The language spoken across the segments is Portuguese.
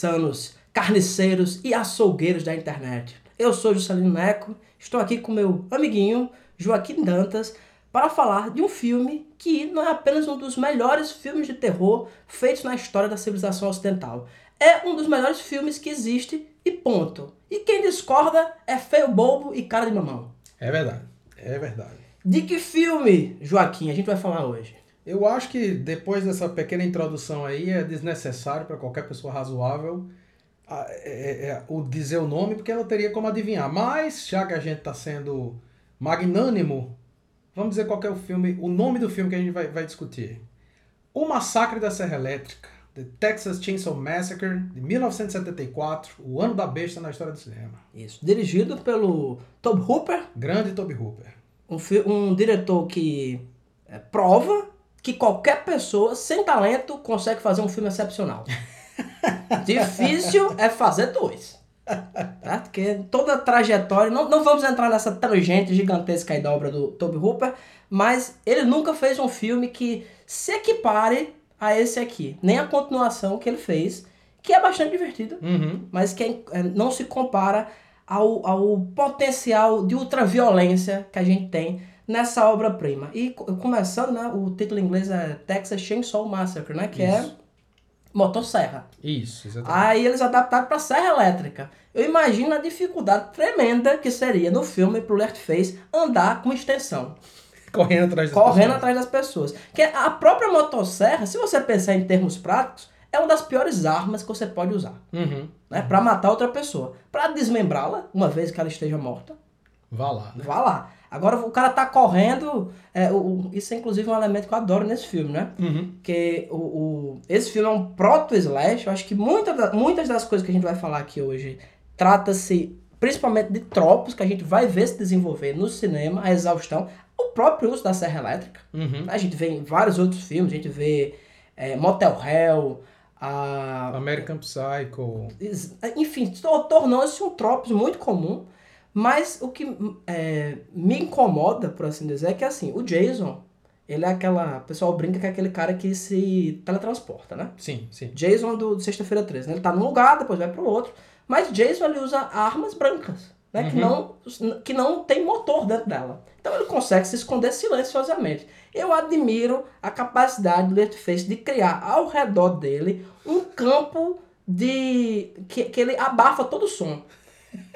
texanos, carniceiros e açougueiros da internet. Eu sou Juscelino Neco, estou aqui com meu amiguinho Joaquim Dantas para falar de um filme que não é apenas um dos melhores filmes de terror feitos na história da civilização ocidental. É um dos melhores filmes que existe e ponto. E quem discorda é feio bobo e cara de mamão. É verdade, é verdade. De que filme, Joaquim, a gente vai falar hoje? Eu acho que depois dessa pequena introdução aí é desnecessário para qualquer pessoa razoável a- é- é- o dizer o nome, porque ela teria como adivinhar. Mas, já que a gente está sendo magnânimo, vamos dizer qual que é o filme, o nome do filme que a gente vai, vai discutir. O Massacre da Serra Elétrica, The Texas Chainsaw Massacre, de 1974, o ano da besta na história do cinema. Isso. Dirigido pelo Tobe Hooper, Grande Toby Hooper. um, um diretor que é, prova que qualquer pessoa sem talento consegue fazer um filme excepcional. Difícil é fazer dois. Tá? Porque toda a trajetória. Não, não vamos entrar nessa tangente gigantesca aí da obra do Toby Hooper, mas ele nunca fez um filme que se equipare a esse aqui. Nem a continuação que ele fez, que é bastante divertida Uhum. mas que é, não se compara ao, ao potencial de ultraviolência que a gente tem nessa obra-prima. E co- começando, né, o título em inglês é Texas Chainsaw Massacre, né, que é Isso. motosserra. Isso, exatamente. Aí eles adaptaram para serra elétrica. Eu imagino a dificuldade tremenda que seria no filme pro Leatherface andar com extensão, Correndo atrás das correndo pessoas. atrás das pessoas. Que a própria motosserra, se você pensar em termos práticos, é uma das piores armas que você pode usar Uhum. né, para matar outra pessoa. Para desmembrá-la, uma vez que ela esteja morta, Vá lá. né? vá lá. Agora o cara tá correndo, é, o, isso é inclusive um elemento que eu adoro nesse filme, né? Uhum. Que o, o- esse filme é um proto-slash, eu acho que muita da- muitas das coisas que a gente vai falar aqui hoje trata-se principalmente de tropos que a gente vai ver se desenvolver no cinema, a exaustão, o próprio uso da serra elétrica. Uhum. A gente vê em vários outros filmes, a gente vê é, Motel Hell, a American Psycho. Enfim, tor- tornou-se um tropos muito comum, mas o que é, me incomoda, por assim dizer, é que assim, o Jason, ele é aquela. O pessoal brinca que é aquele cara que se teletransporta, né? Sim, sim. Jason do, do Sexta-feira 13, né? Ele tá num lugar, depois vai pro outro, mas Jason ele usa armas brancas, né? Que, não, que não tem motor dentro dela. Então ele consegue se esconder silenciosamente. Eu admiro a capacidade do Leatherface de criar ao redor dele um campo de. que, que ele abafa todo o som.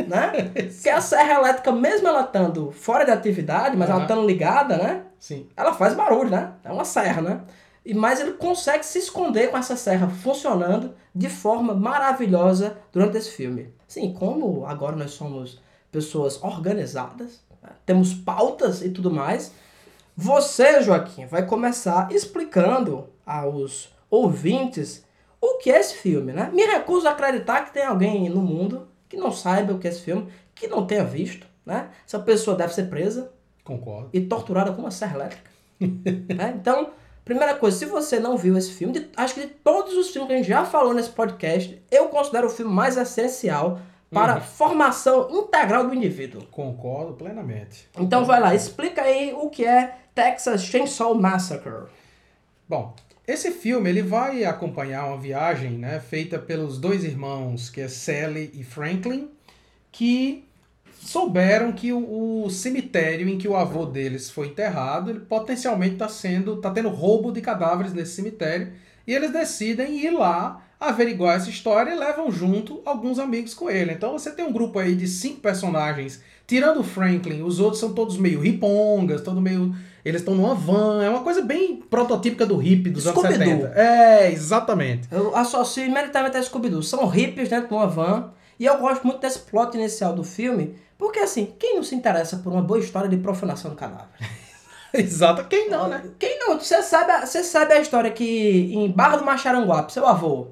Né? Porque a serra elétrica, mesmo ela estando fora de atividade, mas ela Aham. estando ligada, né? Sim. ela faz barulho, né? É uma serra, né? E, mas ele consegue se esconder com essa serra funcionando de forma maravilhosa durante esse filme. Sim, como agora nós somos pessoas organizadas, né? temos pautas e tudo mais, você, Joaquim, vai começar explicando aos ouvintes o que é esse filme, né? Me recuso a acreditar que tem alguém no mundo que não saiba o que é esse filme, que não tenha visto, né? Essa pessoa deve ser presa, Concordo. e torturada com uma serra elétrica. né? Então, primeira coisa, se você não viu esse filme, de- acho que de todos os filmes que a gente já falou nesse podcast, eu considero o filme mais essencial para a formação integral do indivíduo. Concordo plenamente. Então vai lá, explica aí o que é Texas Chainsaw Massacre. Bom, esse filme ele vai acompanhar uma viagem né, feita pelos dois irmãos, que é Sally e Franklin, que souberam que o, o cemitério em que o avô deles foi enterrado, ele potencialmente está sendo, tá tendo roubo de cadáveres nesse cemitério, e eles decidem ir lá averiguar essa história e levam junto alguns amigos com ele. Então você tem um grupo aí de cinco personagens, tirando o Franklin, os outros são todos meio ripongas, todo meio eles estão numa van, é uma coisa bem prototípica do hippie dos anos Scooby-Doo. 70. É, exatamente. Eu associo imediatamente a Scooby-Doo. São hippies dentro de uma van. E eu gosto muito desse plot inicial do filme. Porque assim, quem não se interessa por uma boa história de profanação do cadáver? Exato. Quem não, né? Quem não? Você sabe, a- você sabe a história que em Barra do Macharanguape, seu avô,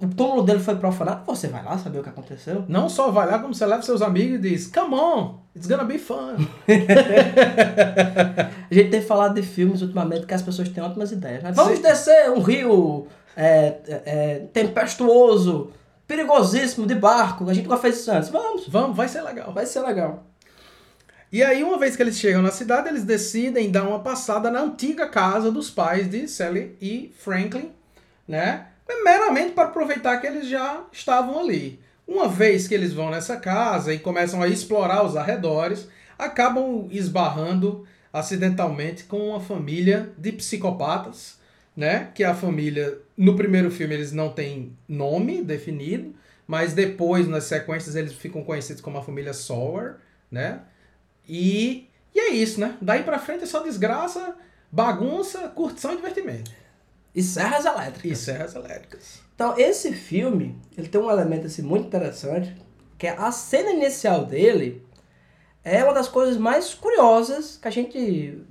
o túmulo dele foi profanado? Você vai lá saber o que aconteceu? Não só vai lá, como você leva seus amigos e diz, come on, it's gonna be fun. A gente tem falado de filmes ultimamente que as pessoas têm ótimas ideias. né? Vamos descer um rio é, é, é, tempestuoso, perigosíssimo de barco. A gente nunca fez isso antes. Vamos, Vamos, vai ser legal. vai ser legal. E aí, uma vez que eles chegam na cidade, eles decidem dar uma passada na antiga casa dos pais de Sally e Franklin, né? Meramente para aproveitar que eles já estavam ali. Uma vez que eles vão nessa casa e começam a explorar os arredores, acabam esbarrando acidentalmente com uma família de psicopatas, né? Que a família, no primeiro filme, eles não têm nome definido, mas depois, nas sequências, eles ficam conhecidos como a família Sawyer, né? E, e é isso, né? Daí pra frente é só desgraça, bagunça, curtição e divertimento. E serras elétricas. E serras elétricas. Então, esse filme, ele tem um elemento assim, muito interessante, que é a cena inicial dele é uma das coisas mais curiosas que a gente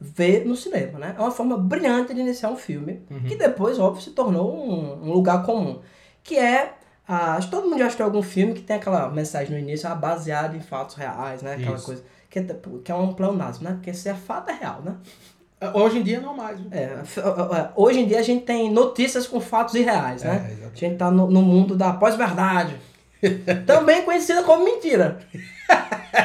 vê no cinema, né? É uma forma brilhante de iniciar um filme, Uhum. que depois, óbvio, se tornou um, um lugar comum. Que é, ah, acho que todo mundo já assistiu algum filme que tem aquela mensagem no início, ah, baseado em fatos reais, né? Aquela Isso. coisa. Que é, que é um pleonasmo, né? Porque se é fato, é real, né? Hoje em dia não mais. É, f- é, hoje em dia a gente tem notícias com fatos irreais, né? É, A gente tá no, no mundo da pós-verdade. Também conhecida como mentira.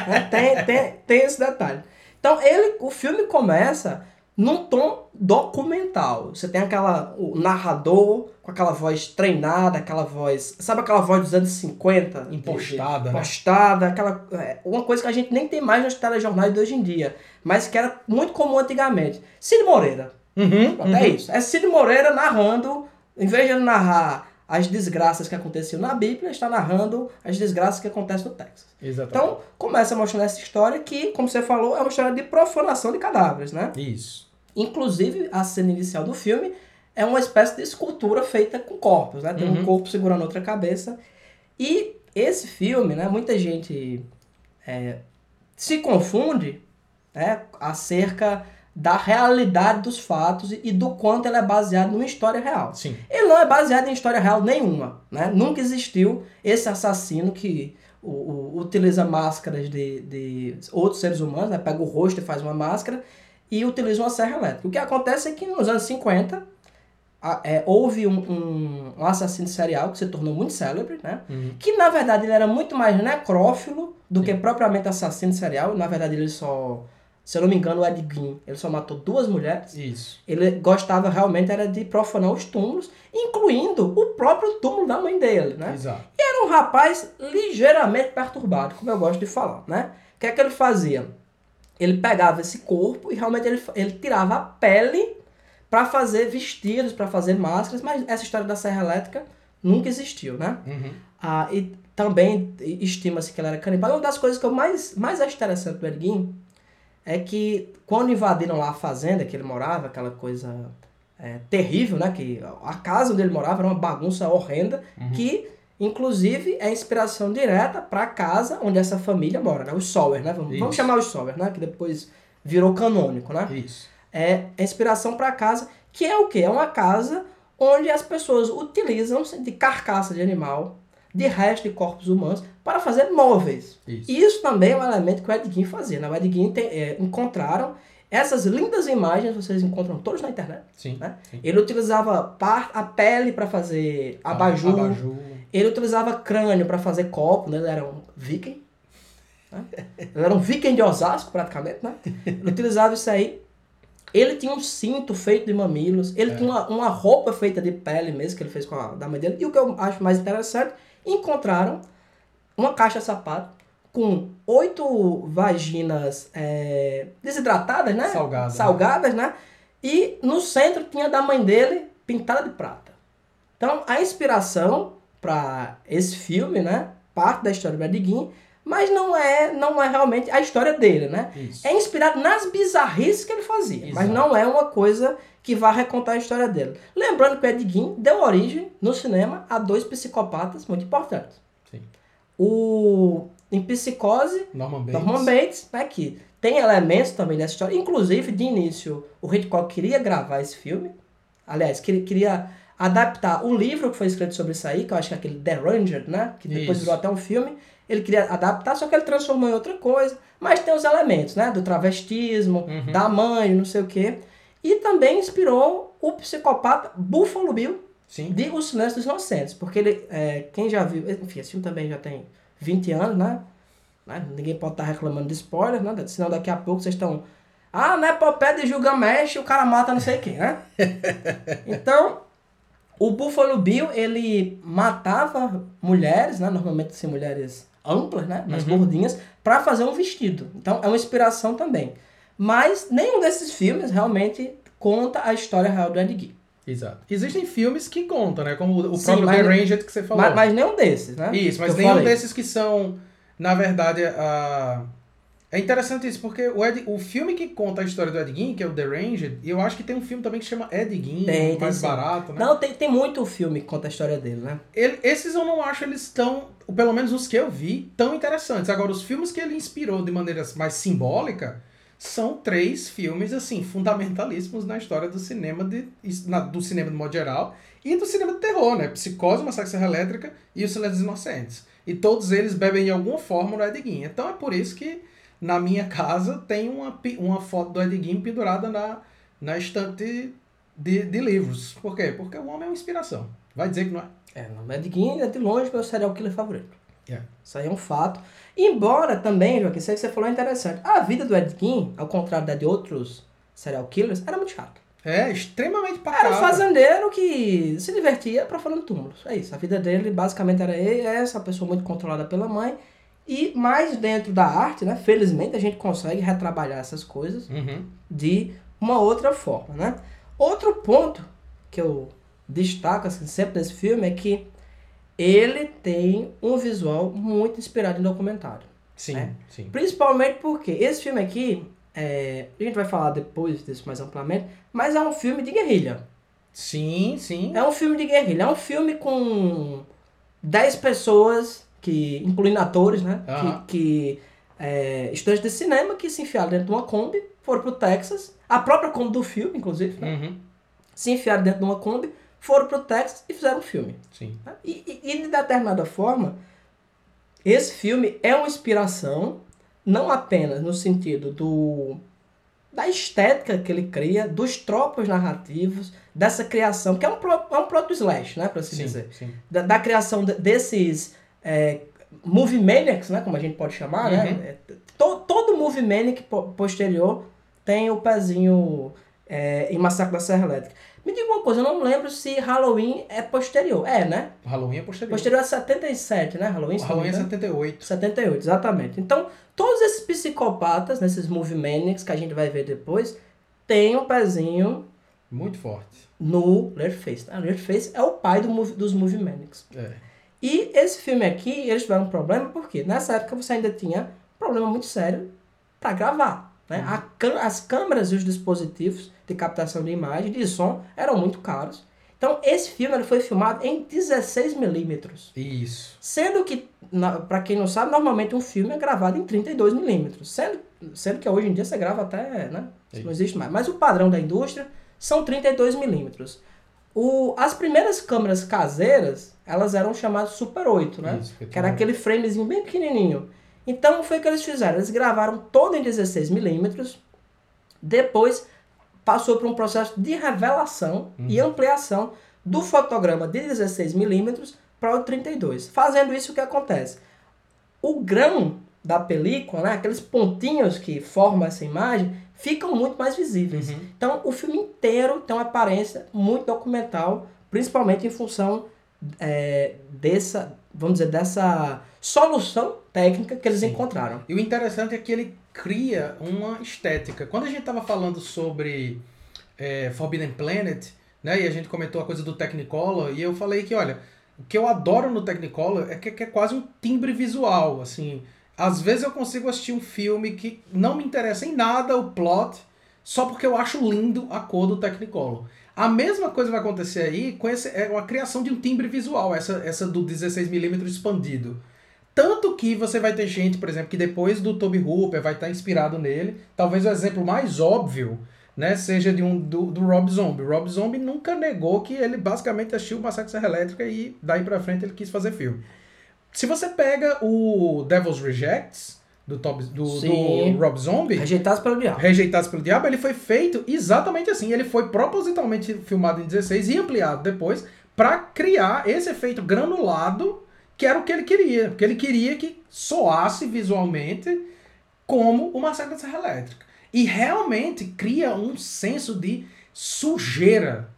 Né? tem, tem, tem esse detalhe. Então, ele, o filme começa num tom documental. Você tem aquela, o narrador com aquela voz treinada, aquela voz. Sabe aquela voz dos anos 50? Impostada, né? Impostada, aquela. é, uma coisa que a gente nem tem mais nos telejornais de hoje em dia, mas que era muito comum antigamente. Cid Moreira. Uhum, Pronto, É isso. É Cid Moreira narrando, em vez de ele narrar as desgraças que aconteciam na Bíblia, está narrando as desgraças que acontecem no Texas. Exatamente. Então, começa mostrando essa história que, como você falou, é uma história de profanação de cadáveres, né? Isso. Inclusive, a cena inicial do filme é uma espécie de escultura feita com corpos, né? Tem um Uhum. corpo segurando outra cabeça. E esse filme, né? Muita gente é, se confunde né, acerca da realidade dos fatos e do quanto ele é baseado numa história real. Sim. Ele não é baseado em história real nenhuma, né? Nunca existiu esse assassino que o, o- utiliza máscaras de, de outros seres humanos, né? Pega o rosto e faz uma máscara e utiliza uma serra elétrica. O que acontece é que nos anos 50 a- é, houve um, um, um assassino serial que se tornou muito célebre, né? Uhum. Que na verdade ele era muito mais necrófilo do que propriamente assassino serial. Na verdade ele só, se eu não me engano, o Ed Gein, ele só matou duas mulheres. Isso. Ele gostava realmente era de profanar os túmulos, incluindo o próprio túmulo da mãe dele, né? Exato. Era um rapaz ligeiramente perturbado, como eu gosto de falar, né? O que é que ele fazia? Ele pegava esse corpo e realmente ele, ele tirava a pele para fazer vestidos, para fazer máscaras, mas essa história da serra elétrica nunca existiu, né? Uhum. Ah, e também estima-se que ele era canibal. E uma das coisas que eu mais, mais acho interessante do Erguin é que quando invadiram lá a fazenda que ele morava, aquela coisa é, terrível, né? Que a casa onde ele morava era uma bagunça horrenda, que inclusive é inspiração direta para a casa onde essa família mora, né? Os Sawyer, né? Vamos, vamos chamar os Sawyer, né? Que depois virou canônico, né? Isso. é a inspiração para casa, que é o que? É uma casa onde as pessoas utilizam de carcaça de animal, de resto de corpos humanos, para fazer móveis. Isso. E isso também é um elemento que o Ed Gein fazia. Né? O Ed Gein tem, é, encontraram essas lindas imagens, vocês encontram todas na internet. Sim. né? Sim. Ele utilizava a pele para fazer abajur, Abajur. Ele utilizava crânio para fazer copo, né? Ele era um viking. Né? Ele era um viking de Osasco, praticamente, né? Ele utilizava isso aí. Ele tinha um cinto feito de mamilos. Ele É. tinha uma, uma roupa feita de pele mesmo, que ele fez com a da mãe dele. E o que eu acho mais interessante, encontraram uma caixa de sapato com oito vaginas é, desidratadas, né? Salgadas, né? Salgadas, né? E no centro tinha da mãe dele pintada de prata. Então, a inspiração para esse filme, né? Parte da história do Bediguin, mas não é, não é realmente a história dele, né? Isso. É inspirado nas bizarrices que ele fazia, mas Exato. não é uma coisa que vá recontar a história dele. Lembrando que o Ed Gein deu origem no cinema a dois psicopatas muito importantes. Sim. O em Psicose, Norman Bates. Norman Bates, né, que tem elementos também dessa história. Inclusive, de início, o Hitchcock queria gravar esse filme. Aliás, queria adaptar o livro que foi escrito sobre isso aí, que eu acho que é aquele The Ranger, né? Que depois Isso. virou até um filme. Ele queria adaptar, só que ele transformou em outra coisa. Mas tem os elementos, né? Do travestismo, Uhum. da mãe, não sei o quê. E também inspirou o psicopata Buffalo Bill Sim. de O Silêncio dos Inocentes. Porque ele, é, quem já viu... Enfim, esse filme também já tem 20 anos, né? Né? Ninguém pode estar reclamando de spoiler, né? Senão daqui a pouco vocês estão... Ah, na epopeia de Gilgamesh o cara mata não sei quem, né? Então, O Buffalo Bill, ele matava mulheres, né? Normalmente assim, mulheres amplas, né? Mais Uhum. gordinhas, para fazer um vestido. Então é uma inspiração também. Mas nenhum desses filmes realmente conta a história real do Ed Gein. Exato. Existem filmes que contam, né? Como o Sim, próprio mas- The Ranged que você falou. Mas, mas nenhum desses, né? Isso, mas nenhum falei. desses que são, na verdade, a... É interessante isso, porque o, Ed, o filme que conta a história do Ed Gein, que é o The Ranged, e eu acho que tem um filme também que chama Ed Gein, Tem, tem mais sim. barato, né? Não, tem, tem muito filme que conta a história dele, né? Ele- esses eu não acho eles tão, pelo menos os que eu vi, tão interessantes. Agora, os filmes que ele inspirou de maneira mais simbólica são três filmes, assim, fundamentalíssimos na história do cinema, de, na- do cinema de modo geral, e do cinema de terror, né? Psicose, Massacre Serra Elétrica e O Silêncio dos Inocentes. E todos eles bebem de alguma forma no Ed Gein. Então é por isso que na minha casa tem uma, uma foto do Ed Gein pendurada na, na estante de, de livros. Por quê? Porque o homem é uma inspiração. Vai dizer que não é? É, não, Ed Gein é de longe meu serial killer favorito. É. Isso aí é um fato. Embora também, Joaquim, isso aí que você falou é interessante. A vida do Ed Gein, ao contrário da de outros serial killers, era muito chata. É, extremamente Era pacata. um fazendeiro que se divertia profanando túmulos. É isso. A vida dele basicamente era essa pessoa muito controlada pela mãe. E mais dentro da arte, né? Felizmente a gente consegue retrabalhar essas coisas Uhum. de uma outra forma, né? Outro ponto que eu destaco assim, sempre nesse filme é que ele tem um visual muito inspirado em documentário. Sim, É. sim. Principalmente porque esse filme aqui, é, a gente vai falar depois disso mais amplamente, mas é um filme de guerrilha. Sim, sim. É um filme de guerrilha. É um filme com 10 pessoas, que, incluindo atores, né? Que, que é, estudantes de cinema que se enfiaram dentro de uma Kombi, foram pro Texas. A própria Kombi do filme, inclusive, né? Uhum. se enfiaram dentro de uma Kombi, foram pro Texas e fizeram um filme. Sim. né? E, e, e de determinada forma, esse filme é uma inspiração, não apenas no sentido do da estética que ele cria, dos tropos narrativos, dessa criação, que é um, é um proto slash, né, para assim Sim, dizer. sim. Da, da criação de- desses é, movie maniacs, né, como a gente pode chamar, Uhum. né? É, to- todo movie maniac po- posterior tem o pezinho é, em Massacre da Serra Elétrica. Me diga uma coisa, eu não lembro se Halloween é posterior. É, né? Halloween é posterior. Posterior a 77, né? Halloween, Halloween é engano. 78. 78, exatamente. Então, todos esses psicopatas, nesses movie maniacs que a gente vai ver depois, têm um pezinho Muito forte. no Leatherface. Né? Leatherface é o pai do movie- dos movie maniacs. É. E esse filme aqui, eles tiveram um problema porque nessa época você ainda tinha um problema muito sério para gravar. Né? Cã- as câmeras e os dispositivos de captação de imagem, de som, eram muito caros. Então, esse filme ele foi filmado em 16 milímetros. Isso. Sendo que, para quem não sabe, normalmente um filme é gravado em 32 milímetros. Sendo, sendo que hoje em dia você grava até, né? Isso não existe mais. Mas o padrão da indústria são 32 milímetros. O, as primeiras câmeras caseiras, elas eram chamadas Super 8, né? Isso, porque que era aquele framezinho bem pequenininho. Então, foi o que eles fizeram. Eles gravaram todo em 16 milímetros. Depois, passou por um processo de revelação e ampliação do fotograma de 16 milímetros para o 32. Fazendo isso, o que acontece? O grão da película, né, aqueles pontinhos que formam essa imagem, ficam muito mais visíveis. Uhum. Então, o filme inteiro tem uma aparência muito documental, principalmente em função é, dessa, vamos dizer, dessa solução técnica que eles Sim. encontraram. E o interessante é que ele cria uma estética. Quando a gente estava falando sobre é, Forbidden Planet, né, e a gente comentou a coisa do Technicolor, e eu falei que, olha, o que eu adoro no Technicolor é que, que é quase um timbre visual, assim. Às vezes eu consigo assistir um filme que não me interessa em nada o plot, só porque eu acho lindo a cor do Technicolor. A mesma coisa vai acontecer aí com esse, é uma criação de um timbre visual, essa, essa do 16mm expandido. Tanto que você vai ter gente, por exemplo, que depois do Toby Hooper vai estar inspirado nele. Talvez o exemplo mais óbvio né, seja de um do, do Rob Zombie. Rob Zombie nunca negou que ele basicamente assistiu Massacre Serra Elétrica e daí pra frente ele quis fazer filme. Se você pega o Devil's Rejects, do, Toby, do, do Rob Zombie, Rejeitados pelo diabo. Rejeitados pelo Diabo, ele foi feito exatamente assim. Ele foi propositalmente filmado em 16 e ampliado depois para criar esse efeito granulado que era o que ele queria. Porque ele queria que soasse visualmente como o Massacre da Serra Elétrica. E realmente cria um senso de sujeira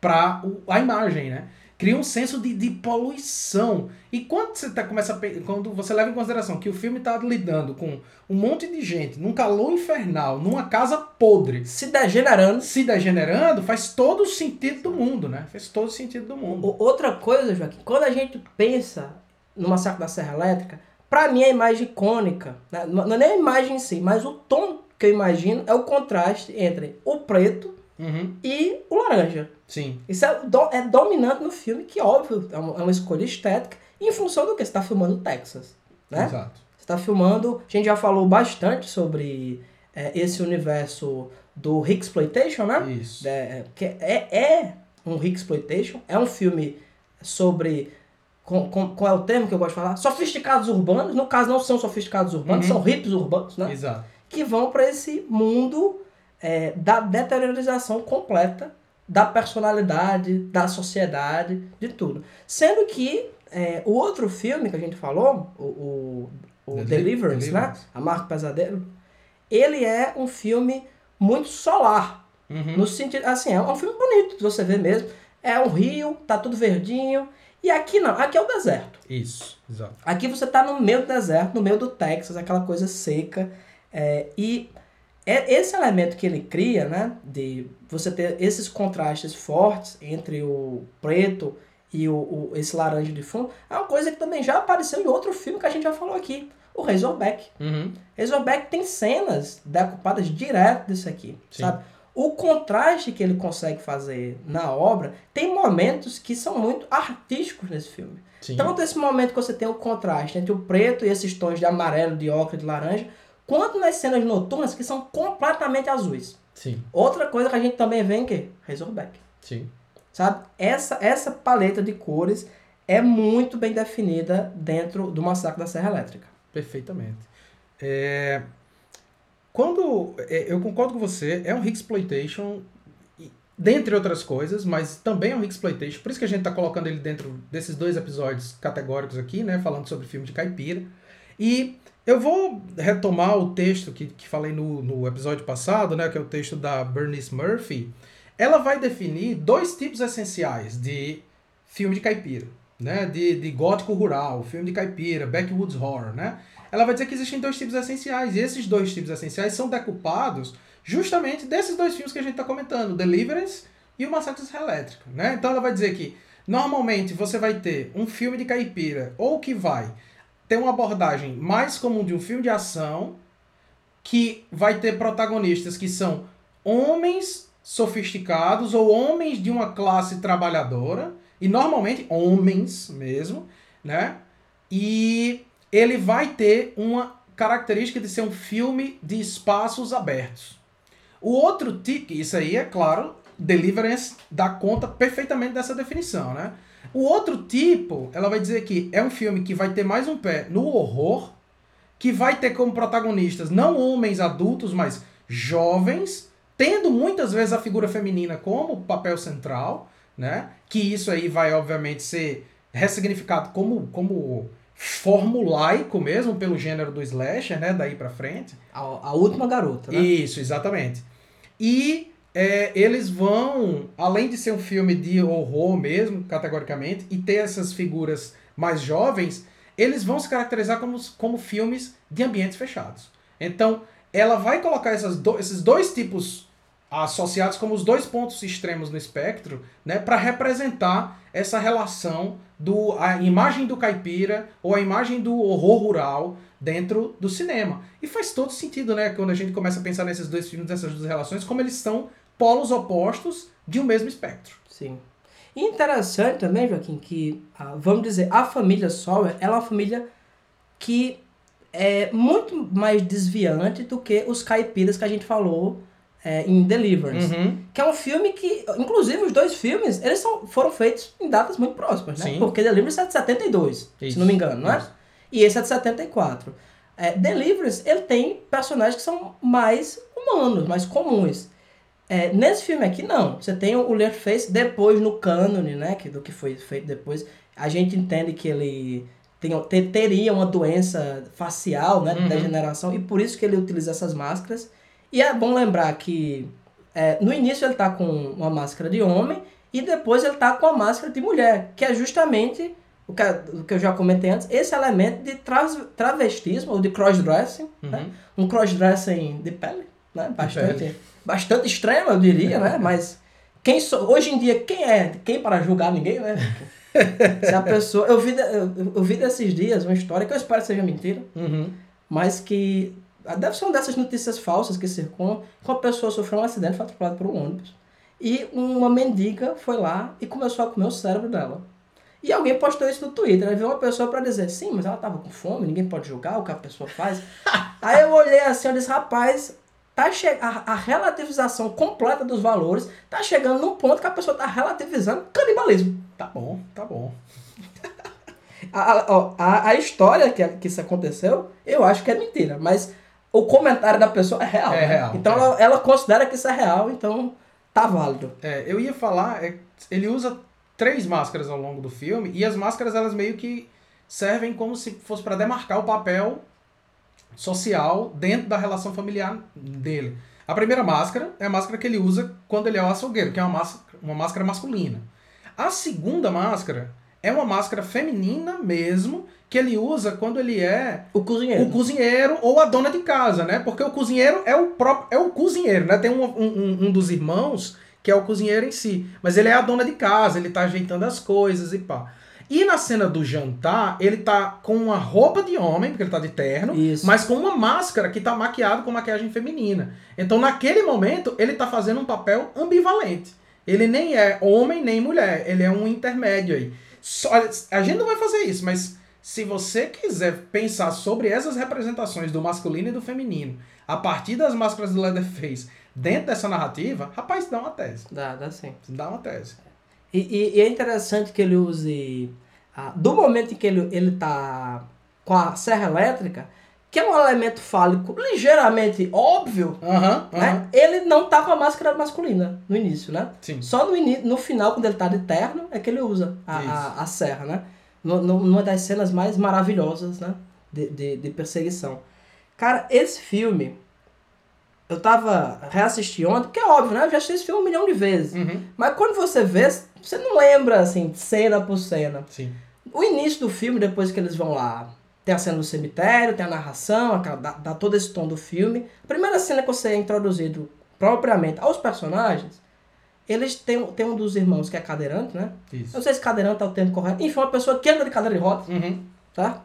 para a imagem, né? Cria um senso de, de poluição. E quando você tá, começa a, quando você leva em consideração que o filme está lidando com um monte de gente num calor infernal, numa casa podre, Se degenerando. se degenerando, faz todo o sentido do mundo, né? Faz todo o sentido do mundo. Outra coisa, Joaquim, quando a gente pensa no Massacre da Serra Elétrica, pra mim a imagem icônica, né? não não é nem a imagem em si, mas o tom que eu imagino é o contraste entre o preto Uhum, e o laranja. Sim. Isso é, do- é dominante no filme, que óbvio, é uma, é uma escolha estética, em função do que você está filmando Texas. Né? Exato. Você está filmando. A gente já falou bastante sobre é, esse universo do Exploitation, né? Isso. É, que é, é um Exploitation, é um filme sobre. Com, com, qual é o termo que eu gosto de falar? Sofisticados urbanos. No caso, não são sofisticados urbanos, Uhum. são hips urbanos, né? Exato. que vão para esse mundo é, da deteriorização completa da personalidade, da sociedade, de tudo. Sendo que é, o outro filme que a gente falou, o, o, o The Deliverance, né? Deliverance. A Marca Pesadelo, ele é um filme muito solar. Uhum. No sentido, assim, é um filme bonito de você ver mesmo. É um rio, tá tudo verdinho. E aqui não, aqui é o deserto. Isso, exato. Aqui você tá no meio do deserto, no meio do Texas, aquela coisa seca. é, e é esse elemento que ele cria, né? De você ter esses contrastes fortes entre o preto e o, o- esse laranja de fundo, é uma coisa que também já apareceu em outro filme que a gente já falou aqui, o Razorback. Uhum. Razorback tem cenas decupadas direto disso aqui, Sim. sabe? O contraste que ele consegue fazer na obra tem momentos que são muito artísticos nesse filme. Sim. Tanto esse momento que você tem o contraste entre o preto e esses tons de amarelo, de ocre, de laranja, quanto nas cenas noturnas que são completamente azuis. Sim, Outra coisa que a gente também vê em quê? Razorback. sim. Sabe? Essa, essa paleta de cores é muito bem definida dentro do Massacre da Serra Elétrica. Perfeitamente. É, Quando. é, Eu concordo com você, é um Exploitation, dentre outras coisas, mas também é um Exploitation, por isso que a gente está colocando ele dentro desses dois episódios categóricos aqui, né? Falando sobre filme de caipira. E eu vou retomar o texto que, que falei no, no episódio passado, né? Que é o texto da Bernice Murphy. Ela vai definir dois tipos essenciais de filme de caipira, né? De, de gótico rural, filme de caipira, backwoods horror, né? Ela vai dizer que existem dois tipos essenciais, e esses dois tipos essenciais são decupados justamente desses dois filmes que a gente está comentando, Deliverance e o Massacre Elétrica, né? Então ela vai dizer que normalmente você vai ter um filme de caipira ou que vai ter uma abordagem mais comum de um filme de ação que vai ter protagonistas que são homens sofisticados ou homens de uma classe trabalhadora e normalmente homens mesmo, né? E ele vai ter uma característica de ser um filme de espaços abertos. O outro tipo, isso aí é claro, Deliverance dá conta perfeitamente dessa definição, né? O outro tipo, ela vai dizer que é um filme que vai ter mais um pé no horror, que vai ter como protagonistas não homens adultos, mas jovens, tendo muitas vezes a figura feminina como papel central, né? Que isso aí vai obviamente ser ressignificado como como formulaico mesmo pelo gênero do slasher, né? Daí pra frente. A, a última garota, né? Isso, exatamente. E é, eles vão, além de ser um filme de horror mesmo, categoricamente, e ter essas figuras mais jovens, eles vão se caracterizar como, como filmes de ambientes fechados. Então, ela vai colocar do, esses dois tipos associados como os dois pontos extremos no espectro, né, para representar essa relação do a imagem do caipira ou a imagem do horror rural dentro do cinema. E faz todo sentido, né, quando a gente começa a pensar nesses dois filmes, nessas duas relações, como eles são polos opostos de um mesmo espectro. Sim. E interessante também, Joaquim, que, ah, vamos dizer, a família Sawyer, ela é uma família que é muito mais desviante do que os caipiras que a gente falou é, em Deliverance. Uhum. Que é um filme que, inclusive, os dois filmes, eles são, foram feitos em datas muito próximas, né? Sim. Porque Deliverance é de 72, Isso, se não me engano, não é? isso. E esse é de 74. É, Deliverance, ele tem personagens que são mais humanos, mais comuns. É, nesse filme aqui, não. Você tem o Leatherface depois no cânone, né? Que, do que foi feito depois. A gente entende que ele tem, te- teria uma doença facial, né? Uhum. degeneração. E por isso que ele utiliza essas máscaras. E é bom lembrar que é, no início ele tá com uma máscara de homem. E depois ele tá com a máscara de mulher, que é justamente o que, o que eu já comentei antes, esse elemento de tra travestismo ou de crossdressing, né? Uhum. um crossdressing de pele, né? Bastante, bastante extremo, eu diria, né? Mas quem so, hoje em dia, quem é? Quem para julgar ninguém, né? Se a pessoa. Eu vi, eu, eu vi desses dias uma história que eu espero que seja mentira, Uhum. mas que. Deve ser uma dessas notícias falsas que circulam, que uma pessoa sofreu um acidente, foi atropelada por um ônibus. E uma mendiga foi lá e começou a comer o cérebro dela. E alguém postou isso no Twitter. Aí veio uma pessoa pra dizer, sim, mas ela tava com fome, ninguém pode julgar o que a pessoa faz. Aí eu olhei assim e disse, rapaz, tá che a, a relativização completa dos valores tá chegando num ponto que a pessoa tá relativizando canibalismo. Tá bom, tá bom. A, a, a história que, que isso aconteceu, eu acho que é mentira, mas o comentário da pessoa é real. É né? real, Então é. Ela, ela considera que isso é real, então tá válido. É, eu ia falar, é, ele usa três máscaras ao longo do filme e as máscaras elas meio que servem como se fosse para demarcar o papel social dentro da relação familiar dele. A primeira máscara é a máscara que ele usa quando ele é o açougueiro, que é uma máscara, uma máscara masculina. A segunda máscara é uma máscara feminina mesmo, que ele usa quando ele é O cozinheiro. o cozinheiro ou a dona de casa, né? Porque o cozinheiro é o próprio, é o cozinheiro, né? Tem um, um, um dos irmãos que é o cozinheiro em si, mas ele é a dona de casa, ele tá ajeitando as coisas e pá. E na cena do jantar, ele tá com uma roupa de homem, porque ele tá de terno, Isso. mas com uma máscara que tá maquiado com maquiagem feminina. Então, naquele momento, ele tá fazendo um papel ambivalente. Ele nem é homem nem mulher, ele é um intermédio aí. Só, a gente não vai fazer isso, mas se você quiser pensar sobre essas representações do masculino e do feminino, a partir das máscaras do Leatherface, dentro dessa narrativa, rapaz, dá uma tese. Dá, dá sim. Dá uma tese. E, e- e é interessante que ele use. ah, do momento em que ele, ele tá com a serra elétrica, que é um elemento fálico ligeiramente óbvio, aham. né? Ele não tá com a máscara masculina no início, né? Sim. Só no, no final, quando ele tá de terno, é que ele usa a, a, a serra, né? Nu- nu- Numa das cenas mais maravilhosas, né? De, de, de perseguição. Cara, esse filme, eu tava reassistindo ontem, porque é óbvio, né? Eu já assisti esse filme um milhão de vezes. Uhum. Mas quando você vê, você não lembra, assim, cena por cena. Sim. O início do filme, depois que eles vão lá, tem a cena do cemitério, tem a narração, aquela, dá, dá todo esse tom do filme. A primeira cena que você é introduzido propriamente aos personagens, eles têm, tem um dos irmãos que é cadeirante, né? Eu Isso. não sei se cadeirante é o termo correto. Enfim, uma pessoa que anda de cadeira de rodas, Uhum. tá?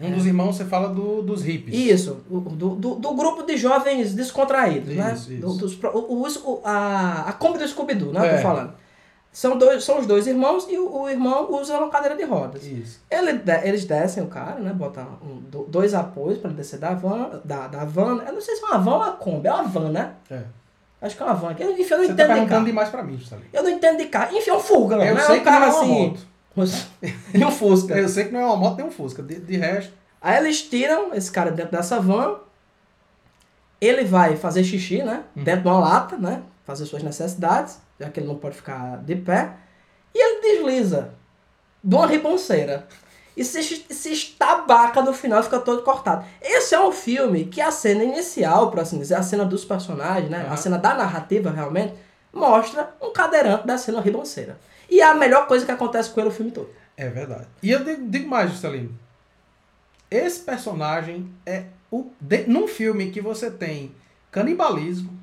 Um dos irmãos, você fala do, dos hippies. Isso, do, do, do grupo de jovens descontraídos, né? Isso, isso. Do- dos, o, o, a, a Kombi do Scooby-Doo, né? É. Tô falando. São, dois, são os dois irmãos e o, o irmão usa uma cadeira de rodas. Isso. Ele de- eles descem o cara, né? Botam um, do- dois apoios para ele descer da van, da, da van. Eu não sei se é uma van ou uma Kombi. É uma van, né? É. Acho que é uma van. Enfim, eu não Você tá entendo de perguntando carro. demais pra mim, Juscelino. Eu não entendo de carro. Enfim, é um né? Eu Não é sei um carro não é uma assim. moto. e um Fusca. Eu sei que não é uma moto nem um Fusca. De, de resto. Aí eles tiram esse cara dentro dessa van. Ele vai fazer xixi, né? Uhum. Dentro de uma lata, né? Fazer suas necessidades, já que ele não pode ficar de pé. E ele desliza de uma ribanceira. E se, se estabaca no final, fica todo cortado. Esse é um filme que a cena inicial, por assim dizer, a cena dos personagens, né? A Aham. cena da narrativa realmente, mostra um cadeirante descendo uma ribanceira. E é a melhor coisa que acontece com ele o filme todo. É verdade. E eu digo, digo mais, Juscelino. Esse personagem é o. De, num filme que você tem canibalismo,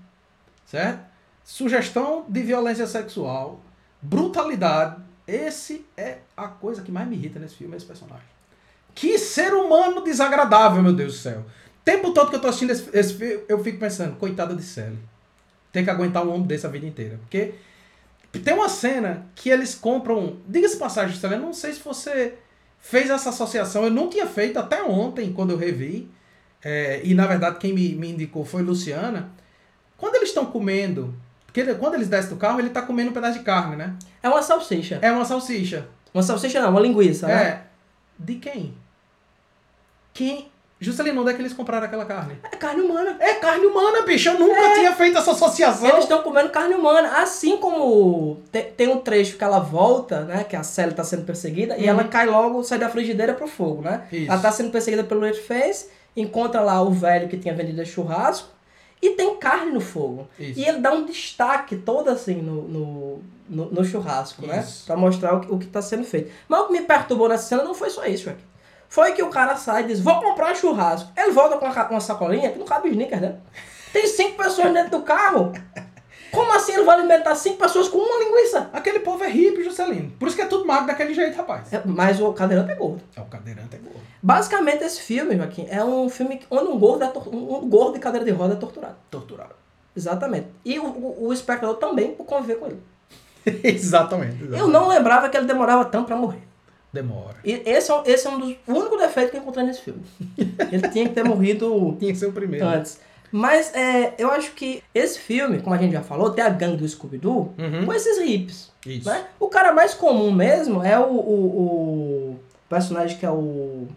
certo? Sugestão de violência sexual, brutalidade. Esse é a coisa que mais me irrita nesse filme, esse personagem. Que ser humano desagradável, meu Deus do céu. Tempo todo que eu tô assistindo esse, esse filme, eu fico pensando, coitada de Sally. Tem que aguentar um homem desse a vida inteira. Porque tem uma cena que eles compram. Diga-se passagem, eu não sei se você fez essa associação. Eu não tinha feito até ontem, quando eu revi. É, e na verdade, quem me, me indicou foi Luciana. Quando eles estão comendo. Porque ele- quando eles descem do carro, ele tá comendo um pedaço de carne, né? É uma salsicha. É uma salsicha. Uma salsicha não, uma linguiça, né? É. De quem? Quem? Juscelino, onde é que eles compraram aquela carne? É carne humana. É carne humana, bicho. Eu nunca tinha feito essa associação. Eles estão comendo carne humana. Assim como te- tem, um trecho que ela volta, né? Que a Sally tá sendo perseguida e Uhum. ela cai logo, sai da frigideira pro fogo, né? Isso. Ela tá sendo perseguida pelo Leatherface, encontra lá o velho que tinha vendido churrasco e tem carne no fogo. Isso. E ele dá um destaque todo assim no, no, no, no churrasco, né? Isso. Pra mostrar o que, o que tá sendo feito. Mas o que me perturbou nessa cena não foi só isso, Shrek. Foi que o cara sai e diz, vou comprar churrasco. Ele volta com uma, sacolinha que não cabe sneakers, né? Tem cinco pessoas dentro do carro. Como assim ele vai alimentar cinco pessoas com uma linguiça? Aquele povo é hippie, Juscelino. Por isso que é tudo magro daquele jeito, rapaz. É, Mas o cadeirante é gordo. É o cadeirante é gordo. Basicamente, esse filme, Joaquim, é um filme onde um gordo, é um gordo de cadeira de roda é torturado. Torturado. Exatamente. E o, o, o espectador também por conviver com ele. exatamente, exatamente. Eu não lembrava que ele demorava tanto pra morrer. Demora. E esse é, um- esse é um dos o único defeito que eu encontrei nesse filme. Ele tinha que ter morrido Tinha que ser o primeiro. antes. Mas é, eu acho que esse filme, como a gente já falou, tem a gangue do Scooby-Doo Uhum. com esses hips. Isso. Né? O cara mais comum mesmo é o, o, o personagem que é o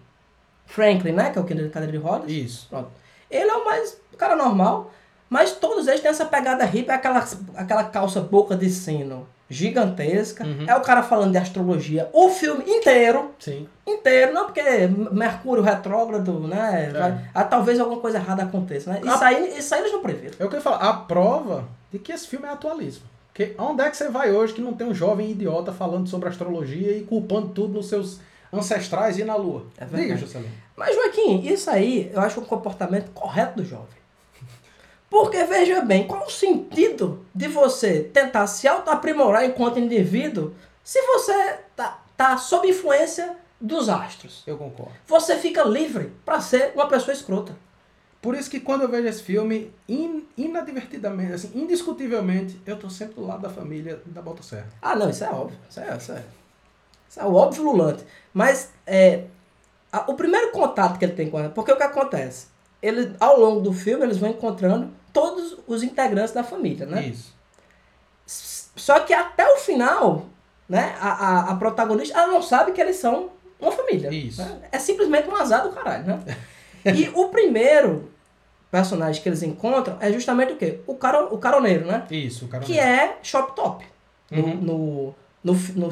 Franklin, né? Que é o que de cadeira de rodas. Isso. Pronto. Ele é o mais o cara normal, mas todos eles têm essa pegada hippie, aquela, aquela calça boca de sino gigantesca. Uhum. É o cara falando de astrologia o filme inteiro, Sim. inteiro, não porque Mercúrio retrógrado, né? vai- ah, talvez alguma coisa errada aconteça, né? Isso Ah. aí, isso aí eles não previram. É o que eu ia falar. A prova de que esse filme é atualismo. Porque onde é que você vai hoje que não tem um jovem idiota falando sobre astrologia e culpando tudo nos seus ancestrais e na lua? É verdade. Diga, Juscelino. Mas, Joaquim, isso aí eu acho um comportamento correto do jovem. Porque, veja bem, qual o sentido de você tentar se auto-aprimorar enquanto indivíduo se você tá, tá sob influência dos astros? Eu concordo. Você fica livre para ser uma pessoa escrota. Por isso que quando eu vejo esse filme, in, inadvertidamente, assim, indiscutivelmente, eu tô sempre do lado da família da Botosserra. Ah, não, isso é óbvio. Isso é, isso é, isso é o óbvio lulante. Mas é, a- o primeiro contato que ele tem com ela, porque o que acontece? Ele, ao longo do filme, eles vão encontrando todos os integrantes da família, né? Isso. Só que até o final, né, a, a, a protagonista, ela não sabe que eles são uma família. Isso. né? É simplesmente um azar do caralho, né? e o primeiro personagem que eles encontram é justamente o quê? O, caro, o caroneiro, né? Isso, o cara. Que é Shop Top. No, Uhum. no, no, no,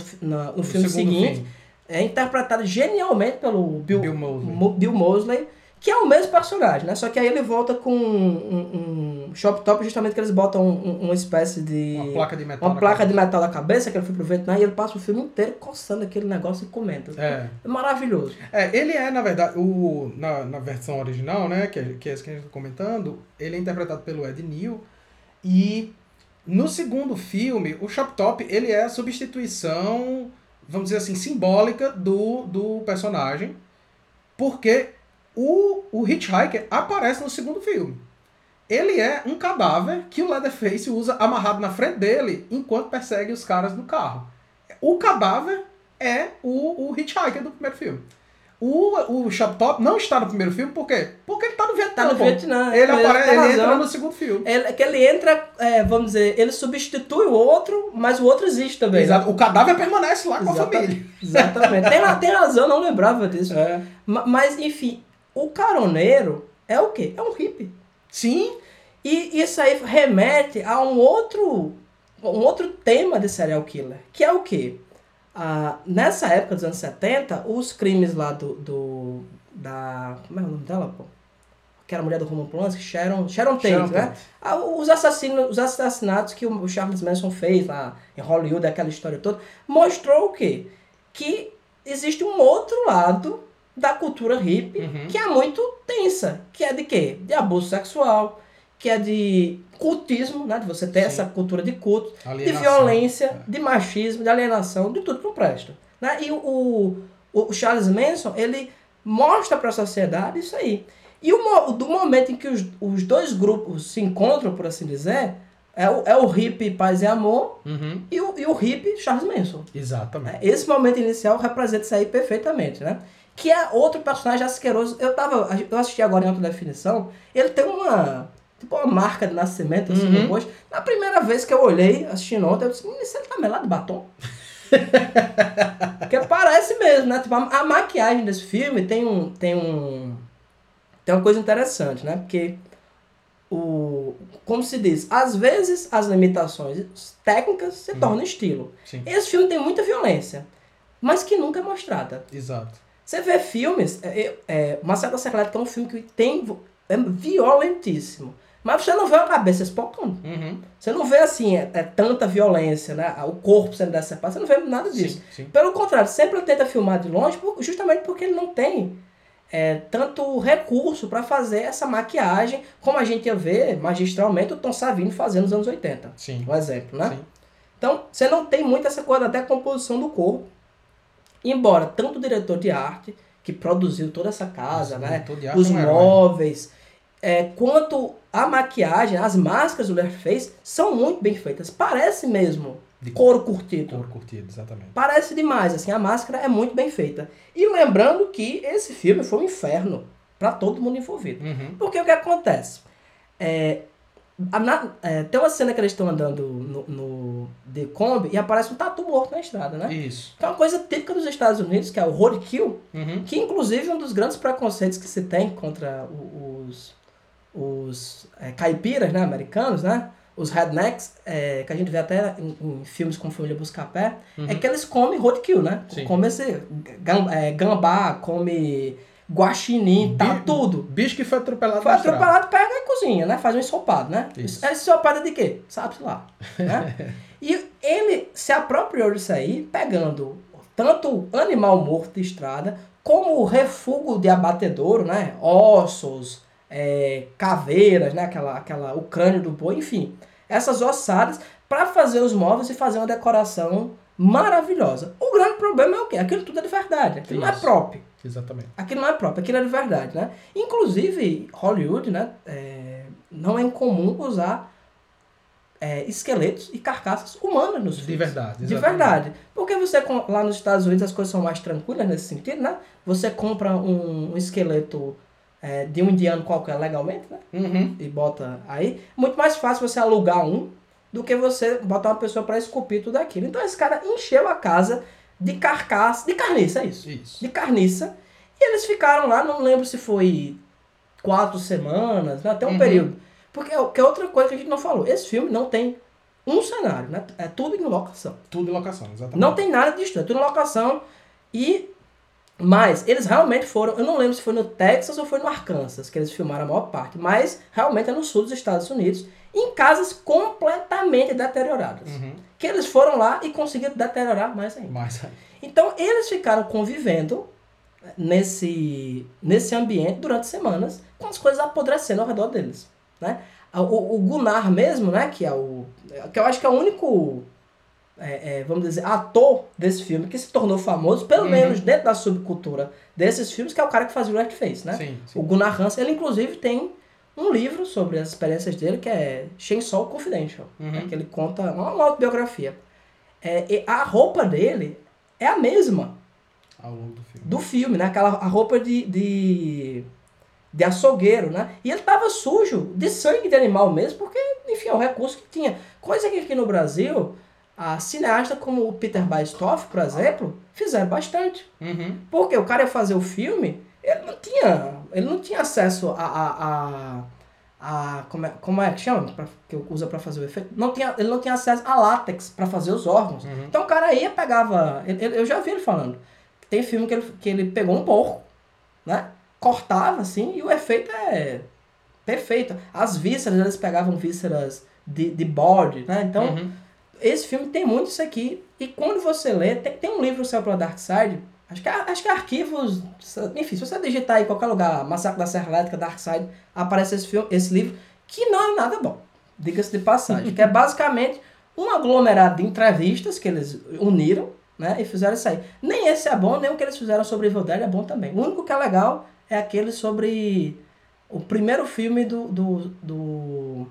no O filme seguinte. filme. É interpretado genialmente pelo Bill, Bill Moseley. Mo- Bill Moseley, que é o mesmo personagem, né? Só que aí ele volta com um, um shop top, justamente que eles botam um- um- uma espécie de. Uma placa de metal. uma placa de metal na cabeça, que ele foi pro Vietnã, e ele passa o filme inteiro coçando aquele negócio e comenta. É. É maravilhoso. É, ele é, na verdade, o, na, na versão original, né, que, é- que é esse que a gente está comentando, ele é interpretado pelo Ed Neal. E no segundo filme, o Shop Top, ele é a substituição, vamos dizer assim, simbólica do, do personagem, porque o, o Hitchhiker aparece no segundo filme. Ele é um cadáver que o Leatherface usa amarrado na frente dele enquanto persegue os caras no carro. O cadáver é o, o Hitchhiker do primeiro filme. O, o Shop Top não está no primeiro filme, por quê? Porque ele tá no Vietnã. Tá no. Vietnã. Ele, apare... ele razão. entra no segundo filme. Ele, é que ele entra, é, vamos dizer, ele substitui o outro, mas o outro existe também. né? Exato. O cadáver permanece lá com a família. Exatamente. tem, tem razão, não lembrava disso. É. Ma- Mas, enfim, o caroneiro é o quê? É um hippie. Sim, E isso aí remete a um outro, um outro tema de serial killer, que é o quê? Ah, nessa época dos anos 70, os crimes lá do, do da... como é o nome dela, pô? Que era a mulher do Roman Polanski, Sharon, Sharon Tate, Sharon né? Tate. Ah, os, assassinos, os assassinatos que o Charles Manson fez lá em Hollywood, aquela história toda, mostrou o quê? Que existe um outro lado da cultura hippie Uhum. que é muito tensa, que é de quê? De abuso sexual, que é de cultismo, né? De você ter Sim. essa cultura de culto, de Alienação. violência, É. de machismo, de alienação, de tudo que não presta. Né? E o, o, Charles Manson, ele mostra para a sociedade isso aí. E o, do momento em que os, os dois grupos se encontram, por assim dizer, é o, é o hippie Paz e Amor Uhum. e o, e o hippie Charles Manson. Exatamente. É, Esse momento inicial representa isso aí perfeitamente, né? Que é outro personagem asqueroso. Eu tava. Eu assisti agora em outra definição. Ele tem uma. Tipo uma marca de nascimento assim Uhum. rosto. Na primeira vez que eu olhei, assistindo ontem, eu disse, "Hum, isso ele tá melado de batom. Porque parece mesmo, né? Tipo, a, a maquiagem desse filme tem um. Tem um. Tem uma coisa interessante, né? Porque o. Como se diz, às vezes as limitações técnicas se Uhum. tornam estilo. Sim. Esse filme tem muita violência, mas que nunca é mostrada. Exato. Você vê filmes, é, é, é, Secreta, que é um filme que tem, é violentíssimo, Mas você não vê a cabeça espocando. Uhum. Você não vê assim, é, é tanta violência, né? O corpo sendo decepado, você não vê nada disso. Sim, sim. Pelo contrário, sempre ele tenta filmar de longe, justamente porque ele não tem é, tanto recurso para fazer essa maquiagem, como a gente ia ver magistralmente o Tom Savini fazendo nos anos 80. Sim. Um exemplo, né? Sim. Então, você não tem muito essa coisa até a composição do corpo. Embora tanto o diretor de arte, que produziu toda essa casa, Esse né? Os é móveis, é, quanto a maquiagem, as máscaras do Leatherface são muito bem feitas. Parece mesmo De couro curtido. Cor curtido, exatamente. Parece demais, assim, a máscara é muito bem feita. E lembrando que esse filme foi um inferno para todo mundo envolvido. Uhum. Porque o que acontece? É, a na- é, tem uma cena que eles estão andando no, no de Kombi e aparece um tatu morto na estrada, né? Isso. Que é uma coisa típica dos Estados Unidos, que é o roadkill, Uhum. que inclusive é um dos grandes preconceitos que se tem contra os, os é, caipiras né, americanos, né? Os rednecks, é, que a gente vê até em, em filmes como Família Buscapé, é que eles comem roadkill, né? Sim. Come esse é, gambá, come guaxinim, tá Bi- tudo. Bicho que foi atropelado Foi atropelado, pega e cozinha, né? Faz um ensopado, né? Isso. Esse ensopado é de quê? Sabe-se lá. Né? e ele se apropriou disso aí, pegando tanto animal morto de estrada, como o refúgio de abatedouro, né? Ossos, é, caveiras, né? Aquela, aquela, o crânio do boi, enfim. Essas ossadas para fazer os móveis e fazer uma decoração maravilhosa. O grande problema é o quê? Aquilo tudo é de verdade. Aquilo não é Isso. próprio. Exatamente. Aquilo não é próprio, aquilo é de verdade, né? Inclusive, Hollywood, né? é, não é incomum usar é, esqueletos e carcaças humanas nos De filmes. verdade. De exatamente. verdade. Porque você, lá nos Estados Unidos, as coisas são mais tranquilas nesse sentido, né? Você compra um, um esqueleto é, de um indiano qualquer legalmente, né? Uhum. E bota aí. Muito mais fácil você alugar um do que você botar uma pessoa para esculpir tudo aquilo. Então esse cara encheu a casa de carcaça, de carniça, é isso Isso. de carniça. E eles ficaram lá, não lembro se foi quatro semanas, né? até um Uhum. período. Porque que é outra coisa que a gente não falou. Esse filme não tem um cenário, né? É tudo em locação. Tudo em locação, exatamente. Não tem nada disso, é tudo em locação. E mas eles realmente foram, eu não lembro se foi no Texas ou foi no Arkansas que eles filmaram a maior parte, mas realmente é no sul dos Estados Unidos, em casas completamente deterioradas. Uhum. Que eles foram lá e conseguiram deteriorar mais ainda. Mas Então eles ficaram convivendo nesse, nesse ambiente durante semanas com as coisas apodrecendo ao redor deles. Né? O, o Gunnar mesmo, né, que é o. que eu acho que é o único. é, é, vamos dizer, ator desse filme que se tornou famoso, pelo Uhum. menos dentro da subcultura desses filmes, que é o cara que fazia o Red Face, né? sim, sim. O Gunnar Hansen, ele inclusive tem um livro sobre as experiências dele, que é Chainsaw Confidential, né, Uhum. que ele conta uma, uma autobiografia. É, e a roupa dele é a mesma Ao longo do filme. do filme, né? Aquela a roupa de, de, de açougueiro, né? E ele tava sujo de sangue de animal mesmo, porque, enfim, é o recurso que tinha. Coisa que aqui no Brasil, a cineasta como o Peter Bastoff, por exemplo, fizeram bastante. Uhum. Porque o cara ia fazer o filme, ele não tinha, ele não tinha acesso a, a, a, a- como, é, como é que chama, pra, que usa para fazer o efeito, não tinha, ele não tinha acesso a látex para fazer os órgãos. Uhum. Então o cara ia, pegava, ele- eu já vi ele falando, tem filme que ele, que ele pegou um porco, né, cortava assim e o efeito é perfeito. As vísceras, eles pegavam vísceras de, de bode, né, então Uhum. esse filme tem muito isso aqui. E quando você lê, tem, tem um livro seu pela Dark Side. Acho que, acho que arquivos. Enfim, se você digitar aí em qualquer lugar, Massacre da Serra Elétrica, Dark Side, aparece esse, filme, esse livro, que não é nada bom. Diga-se de passagem. que é basicamente um aglomerado de entrevistas que eles uniram, né? E fizeram isso aí. Nem esse é bom, nem o que eles fizeram sobre Evil Dead é bom também. O único que é legal é aquele sobre o primeiro filme do. do, do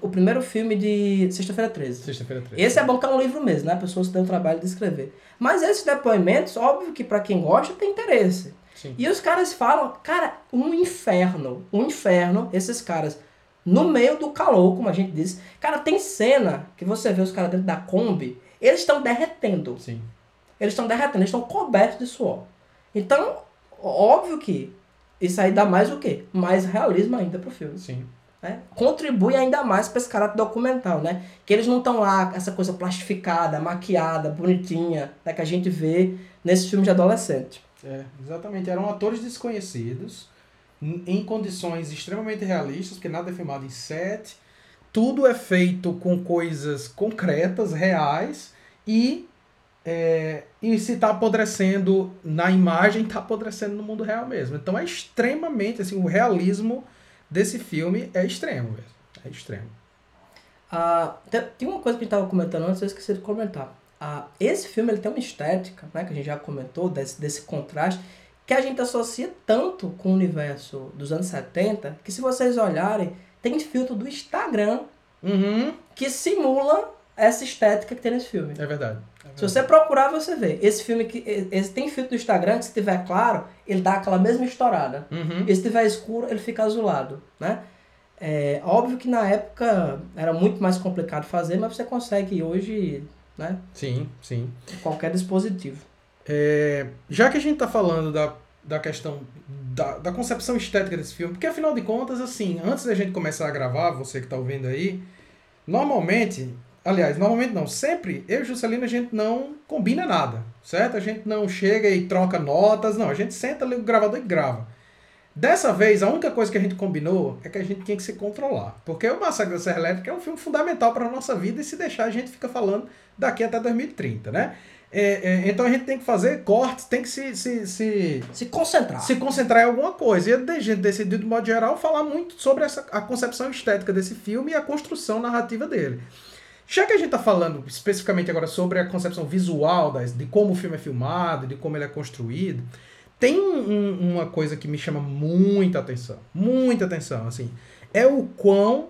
o primeiro filme de Sexta-feira 13. Sexta-feira 13. Esse é bom que é um livro mesmo, né? A pessoa se deu o trabalho de escrever. Mas esses depoimentos, óbvio que pra quem gosta, tem interesse. Sim. E os caras falam, cara, um inferno. Um inferno, esses caras, no meio do calor, como a gente disse. Cara, tem cena que você vê os caras dentro da Kombi, eles estão derretendo. Sim. Eles estão derretendo, eles estão cobertos de suor. Então, óbvio que isso aí dá mais o quê? Mais realismo ainda pro filme Sim. Né? contribui ainda mais para esse caráter documental, né? Que eles não estão lá, essa coisa plastificada, maquiada, bonitinha, né? que a gente vê nesses filmes de adolescente. É, exatamente. Eram atores desconhecidos em condições extremamente realistas, porque nada é filmado em set, tudo é feito com coisas concretas, reais, e, é, e se está apodrecendo na imagem, está apodrecendo no mundo real mesmo. Então é extremamente, assim, o realismo desse filme é extremo mesmo. É extremo. Ah, tem uma coisa que a gente estava comentando antes, eu esqueci de comentar. Ah, esse filme ele tem uma estética, né, que a gente já comentou, desse, desse contraste, que a gente associa tanto com o universo dos anos 70, que se vocês olharem, tem filtro do Instagram uhum. que simula essa estética que tem nesse filme. É verdade. Se você procurar, você vê. Esse filme que esse tem filtro do Instagram que se tiver claro, ele dá aquela mesma estourada. Uhum. E se tiver escuro, ele fica azulado, né? É óbvio que na época era muito mais complicado fazer, mas você consegue hoje, né? Sim, sim. Qualquer dispositivo. É, já que a gente está falando da, da questão da, da concepção estética desse filme, porque afinal de contas, assim, antes da gente começar a gravar, você que está ouvindo aí, normalmente, aliás, normalmente não, sempre, eu e Juscelino a gente não combina nada, certo? A gente não chega e troca notas, não, a gente senta ali o gravador e grava. Dessa vez, a única coisa que a gente combinou é que a gente tinha que se controlar. Porque o Massacre da Serra Elétrica é um filme fundamental para a nossa vida e se deixar a gente fica falando daqui até 2030, né? É, é, então a gente tem que fazer cortes, tem que se, se, se, se concentrar. Se concentrar em alguma coisa. E a gente decidiu, de modo geral, falar muito sobre essa, a concepção estética desse filme e a construção narrativa dele. Já que a gente está falando especificamente agora sobre a concepção visual das, de como o filme é filmado, de como ele é construído, tem um, uma coisa que me chama muita atenção. Muita atenção, assim. É o quão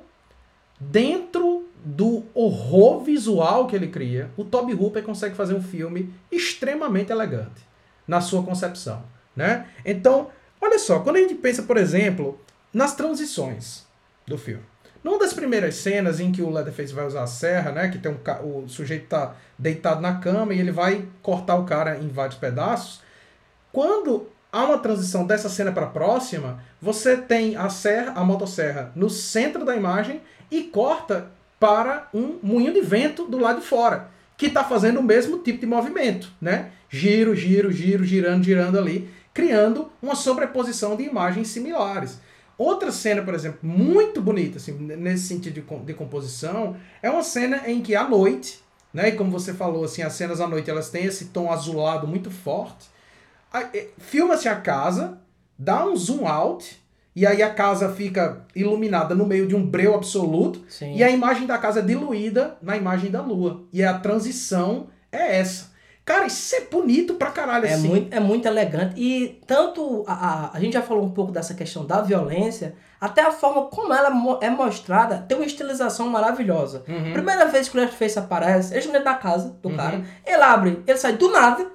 dentro do horror visual que ele cria, o Toby Hooper consegue fazer um filme extremamente elegante na sua concepção, né? Então, olha só, quando a gente pensa, por exemplo, nas transições do filme. Numa das primeiras cenas em que o Leatherface vai usar a serra, né, que tem um o sujeito tá deitado na cama e ele vai cortar o cara em vários pedaços, quando há uma transição dessa cena para a próxima, você tem a serra, a motosserra no centro da imagem e corta para um moinho de vento do lado de fora, que está fazendo o mesmo tipo de movimento, né? Giro, giro, giro, girando, girando ali, criando uma sobreposição de imagens similares. Outra cena, por exemplo, muito bonita, assim, nesse sentido de, de composição, é uma cena em que à noite, né? E como você falou, assim, as cenas à noite elas têm esse tom azulado muito forte. Filma-se a casa, dá um zoom out e aí a casa fica iluminada no meio de um breu absoluto, Sim. e a imagem da casa é diluída na imagem da lua. E a transição é essa. Cara, isso é bonito pra caralho, é assim. Muito, é muito elegante. E tanto a, a, a gente já falou um pouco dessa questão da violência, até a forma como ela é mostrada tem uma estilização maravilhosa. Uhum. Primeira vez que o Leatherface aparece, ele dentro da casa do uhum. cara, ele abre, ele sai do nada,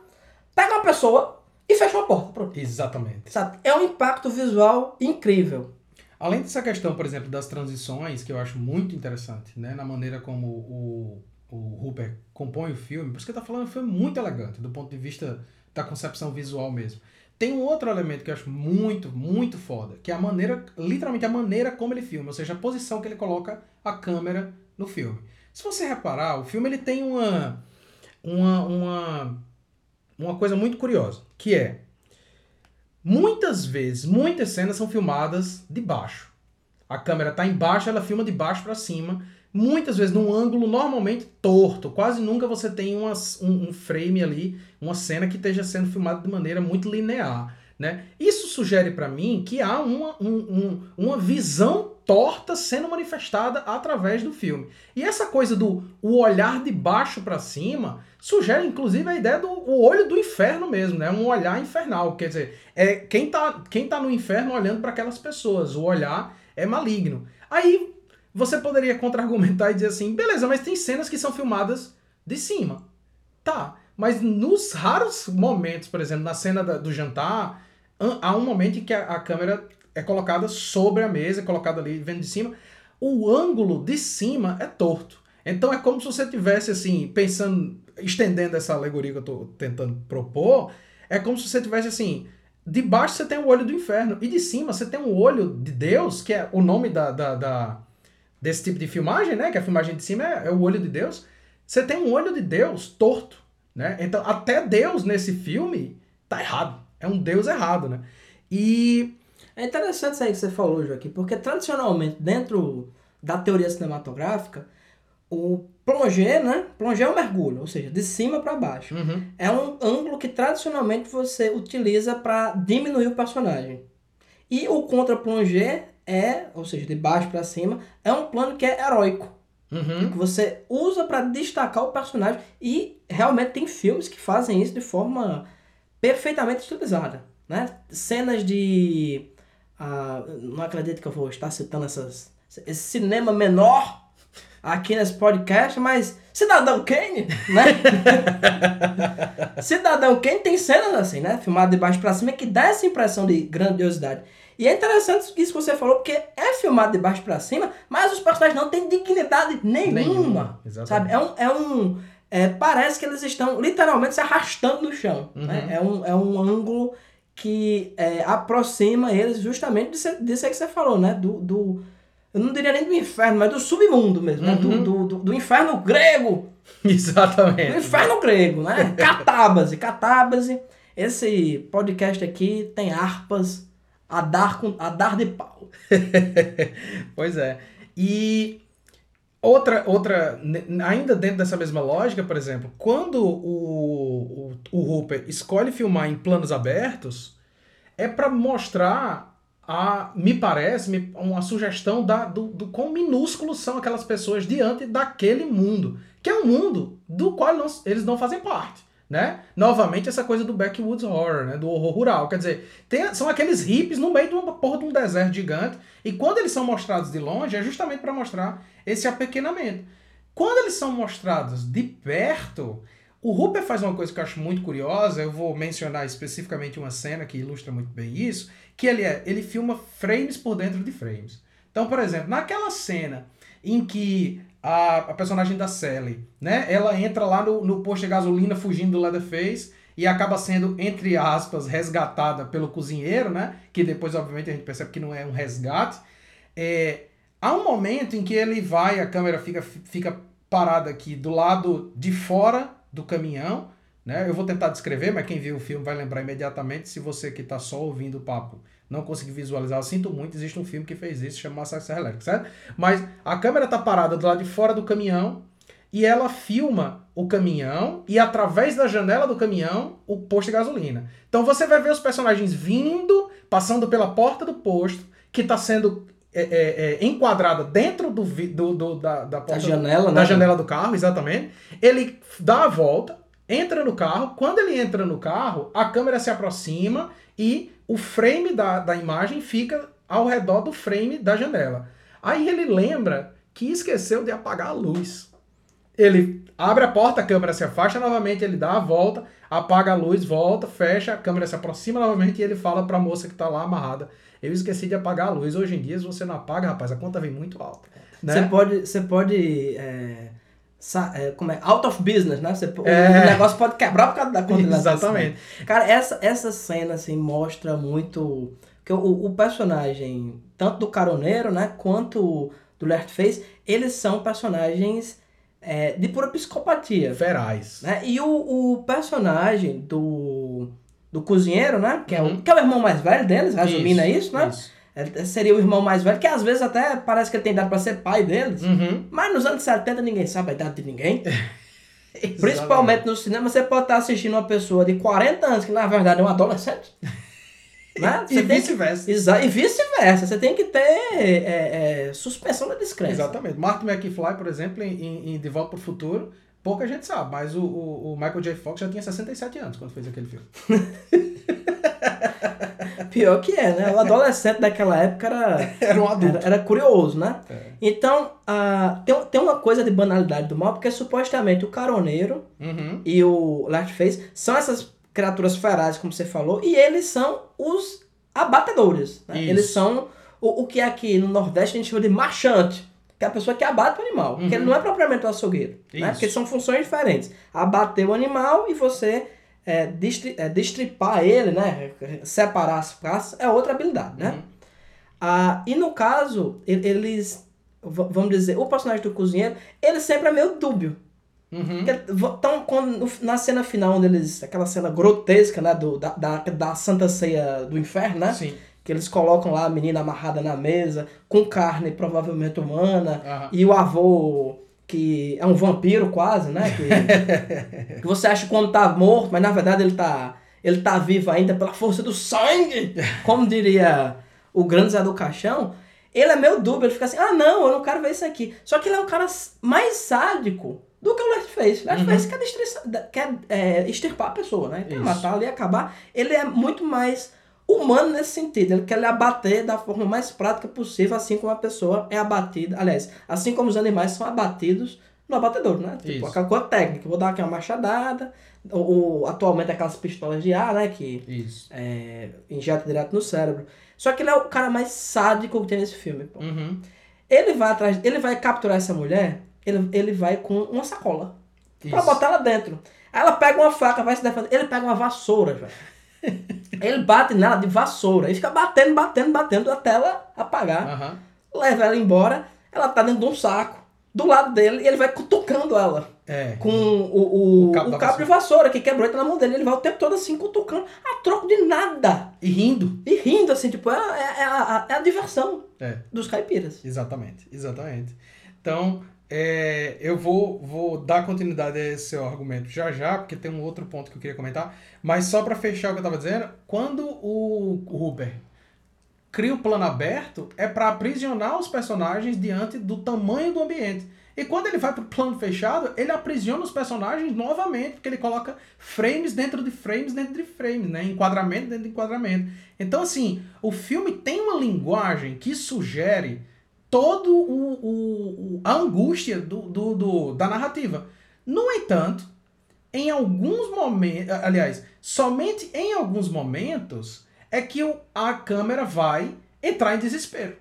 pega uma pessoa, e fechou a porta. Pronto. Exatamente. Sabe? É um impacto visual incrível. Além dessa questão, por exemplo, das transições, que eu acho muito interessante, né? Na maneira como o, o Hooper compõe o filme, por isso que tá falando, foi muito elegante, do ponto de vista da concepção visual mesmo. Tem um outro elemento que eu acho muito, muito foda, que é a maneira, literalmente a maneira como ele filma, ou seja, a posição que ele coloca a câmera no filme. Se você reparar, o filme ele tem uma, uma, uma uma coisa muito curiosa, que é muitas vezes, muitas cenas são filmadas de baixo. A câmera está embaixo, ela filma de baixo para cima, muitas vezes num ângulo normalmente torto. Quase nunca você tem uma, um, um frame ali, uma cena que esteja sendo filmada de maneira muito linear. Né? Isso sugere para mim que há uma, um, um, uma visão torta sendo manifestada através do filme. E essa coisa do o olhar de baixo para cima sugere inclusive a ideia do o olho do inferno mesmo, né? Um olhar infernal, quer dizer, é quem tá, quem tá no inferno olhando para aquelas pessoas, o olhar é maligno. Aí você poderia contra-argumentar e dizer assim: "Beleza, mas tem cenas que são filmadas de cima". Tá, mas nos raros momentos, por exemplo, na cena da, do jantar, há um momento em que a, a câmera é colocada sobre a mesa, é colocada ali vendo de cima. O ângulo de cima é torto. Então é como se você tivesse assim, pensando estendendo essa alegoria que eu estou tentando propor, é como se você tivesse assim, de baixo você tem o olho do inferno, e de cima você tem o olho de Deus, que é o nome da, da, da desse tipo de filmagem, né? Que a filmagem de cima é, é, o olho de Deus. Você tem um olho de Deus torto, né? Então até Deus nesse filme tá errado. É um Deus errado, né? E É interessante isso aí que você falou, Joaquim, porque tradicionalmente, dentro da teoria cinematográfica, o plongé, né? Plongé é um mergulho, ou seja, de cima para baixo. Uhum. É um ângulo que tradicionalmente você utiliza para diminuir o personagem. E o contra-plongé é, ou seja, de baixo para cima, é um plano que é heróico. Uhum. Que você usa para destacar o personagem. E realmente tem filmes que fazem isso de forma perfeitamente estilizada. Né? Cenas de. ah, não acredito que eu vou estar citando essas, esse cinema menor aqui nesse podcast, mas Cidadão Kane, né? Cidadão Kane tem cenas assim, né? Filmado de baixo pra cima, que dá essa impressão de grandiosidade. E é interessante isso que você falou, porque é filmado de baixo pra cima, mas os personagens não têm dignidade nenhuma. Nenhuma, exatamente. Sabe? É um. É um é, parece que eles estão literalmente se arrastando no chão. né? É, um, é um ângulo que é, aproxima eles justamente disso, disso aí que você falou, né? Do, do, eu não diria nem do inferno, mas do submundo mesmo, né? Do, Uhum. do, do, do inferno grego. Do Exatamente. inferno grego, né? Catábase, catábase. Esse podcast aqui tem harpas a dar, com, a dar de pau. pois é. E outra, outra, ainda dentro dessa mesma lógica, por exemplo, quando o, o, o Hooper escolhe filmar em planos abertos, é para mostrar a, me parece, uma sugestão da, do, do quão minúsculos são aquelas pessoas diante daquele mundo, que é um mundo do qual eles não fazem parte. Né? Novamente, essa coisa do backwoods horror, né? do horror rural. Quer dizer, tem- são aqueles hippies no meio de uma porra de um deserto gigante. E quando eles são mostrados de longe, é justamente para mostrar esse apequenamento. Quando eles são mostrados de perto, o Hooper faz uma coisa que eu acho muito curiosa. Eu vou mencionar especificamente uma cena que ilustra muito bem isso, que ele é, ele filma frames por dentro de frames. Então, por exemplo, naquela cena em que a, a personagem da Sally, né, ela entra lá no, no posto de gasolina fugindo do Leatherface e acaba sendo, entre aspas, resgatada pelo cozinheiro, né, que depois, obviamente, a gente percebe que não é um resgate. É, há um momento em que ele vai, a câmera fica, fica parada aqui do lado de fora do caminhão, né? Eu vou tentar descrever, mas quem viu o filme vai lembrar imediatamente. Se você que está só ouvindo o papo não conseguir visualizar, eu sinto muito, existe um filme que fez isso, chama Massacre Elétrica, certo? Mas a câmera tá parada do lado de fora do caminhão e ela filma o caminhão e através da janela do caminhão o posto de gasolina. Então você vai ver os personagens vindo, passando pela porta do posto, que está sendo é, é, é, enquadrada dentro do, do, do- da, da porta janela, né? da janela do carro, exatamente. Ele dá a volta, entra no carro. Quando ele entra no carro, a câmera se aproxima e o frame da, da imagem fica ao redor do frame da janela. Aí ele lembra que esqueceu de apagar a luz. Ele abre a porta, a câmera se afasta novamente, ele dá a volta, apaga a luz, volta, fecha, a câmera se aproxima novamente e ele fala pra moça que tá lá amarrada: Eu esqueci de apagar a luz. Hoje em dia, se você não apaga, rapaz, a conta vem muito alta. Né? Você pode. Você pode é, como é? Out of business, né? Você, o- É. O negócio pode quebrar por causa da de Exatamente. Cara, essa, essa cena, assim, mostra muito. Que o, o personagem, tanto do caroneiro, né? Quanto do Leatherface, eles são personagens é, de pura psicopatia. Feraz. Né? E o, o personagem do, do cozinheiro, né? Que é, Uhum. o, que é o irmão mais velho deles, resumindo é isso, né? Isso. É, seria o irmão mais velho, que às vezes até parece que ele tem idade pra ser pai deles. Uhum. Mas nos anos 70 ninguém sabe a idade de ninguém. Principalmente no cinema, você pode estar assistindo uma pessoa de 40 anos, que na verdade é um adolescente. né? E vice-versa. que- E vice-versa. Você tem que ter é, é, suspensão da descrença. Exatamente. Martin McFly, por exemplo, em, em De Volta para o Futuro, pouca gente sabe, mas o, o, o Michael J. Fox já tinha 67 anos quando fez aquele filme. Pior que é, né? O adolescente daquela época era, Era um adulto. era, era curioso, né? É. Então, ah, tem, tem uma coisa de banalidade do mal, porque supostamente o caroneiro Uhum. e o Leatherface são essas criaturas ferazes, como você falou, e eles são os abatedores. Né? Eles são o, o que aqui no Nordeste a gente chama de marchante, que é a pessoa que abate o animal. Porque ele não é propriamente o açougueiro, né? Porque são funções diferentes. Abater o animal e você é, destri- é, destripar ele, né? separar as praças, é outra habilidade. Né? Uhum. Ah, e no caso, eles, vamos dizer, o personagem do cozinheiro, ele sempre é meio dúbio. Uhum. Então, quando, na cena final, onde eles, aquela cena grotesca né, do, da, da, da Santa Ceia do Inferno, né? Sim. que eles colocam lá a menina amarrada na mesa, com carne provavelmente humana, Aham. e o avô que é um vampiro quase, né? Que, que você acha que quando tá morto, mas na verdade ele tá, ele tá vivo ainda pela força do sangue, como diria o grande Zé do Caixão. Ele é meio dúbio, ele fica assim, ah não, eu não quero ver isso aqui. Só que ele é um cara mais sádico do que o Leatherface. Leatherface quer, destruir- quer é, extirpar a pessoa, né? Quer Isso. matar ali e acabar. Ele é muito mais humano nesse sentido. Ele quer lhe abater da forma mais prática possível, assim como a pessoa é abatida. Aliás, assim como os animais são abatidos no abatedor, né? Tipo, Isso. aquela coisa técnica. Vou dar aqui uma machadada. Ou, ou, atualmente aquelas pistolas de ar, né? Que Isso. é, injeta direto no cérebro. Só que ele é o cara mais sádico que tem nesse filme. Uhum. Ele vai atrás, ele vai capturar essa mulher, ele, ele vai com uma sacola. Pra Isso. botar ela dentro. Aí ela pega uma faca, vai se defender. Ele pega uma vassoura, velho. Ele bate nela de vassoura. E fica batendo, batendo, batendo até ela apagar. Aham. Leva ela embora. Ela tá dentro de um saco. Do lado dele. E ele vai cutucando ela. É. Com o, o, O cabo o cabo de vassoura que quebrou e tá na mão dele. Ele vai o tempo todo assim, cutucando. A troco de nada. E rindo. E rindo, assim, tipo, é, é, é a, é a diversão É. dos caipiras. Exatamente, exatamente. Então, é, eu vou, vou dar continuidade a esse seu argumento já já, porque tem um outro ponto que eu queria comentar. Mas só para fechar o que eu estava dizendo, quando o Huber cria o plano aberto, é para aprisionar os personagens diante do tamanho do ambiente. E quando ele vai para o plano fechado, ele aprisiona os personagens novamente, porque ele coloca frames dentro de frames dentro de frames, né? Enquadramento dentro de enquadramento. Então, assim, o filme tem uma linguagem que sugere todo o, o- o- a angústia do, do, do- da narrativa. No entanto, em alguns momentos, aliás, somente em alguns momentos é que o- a câmera vai entrar em desespero.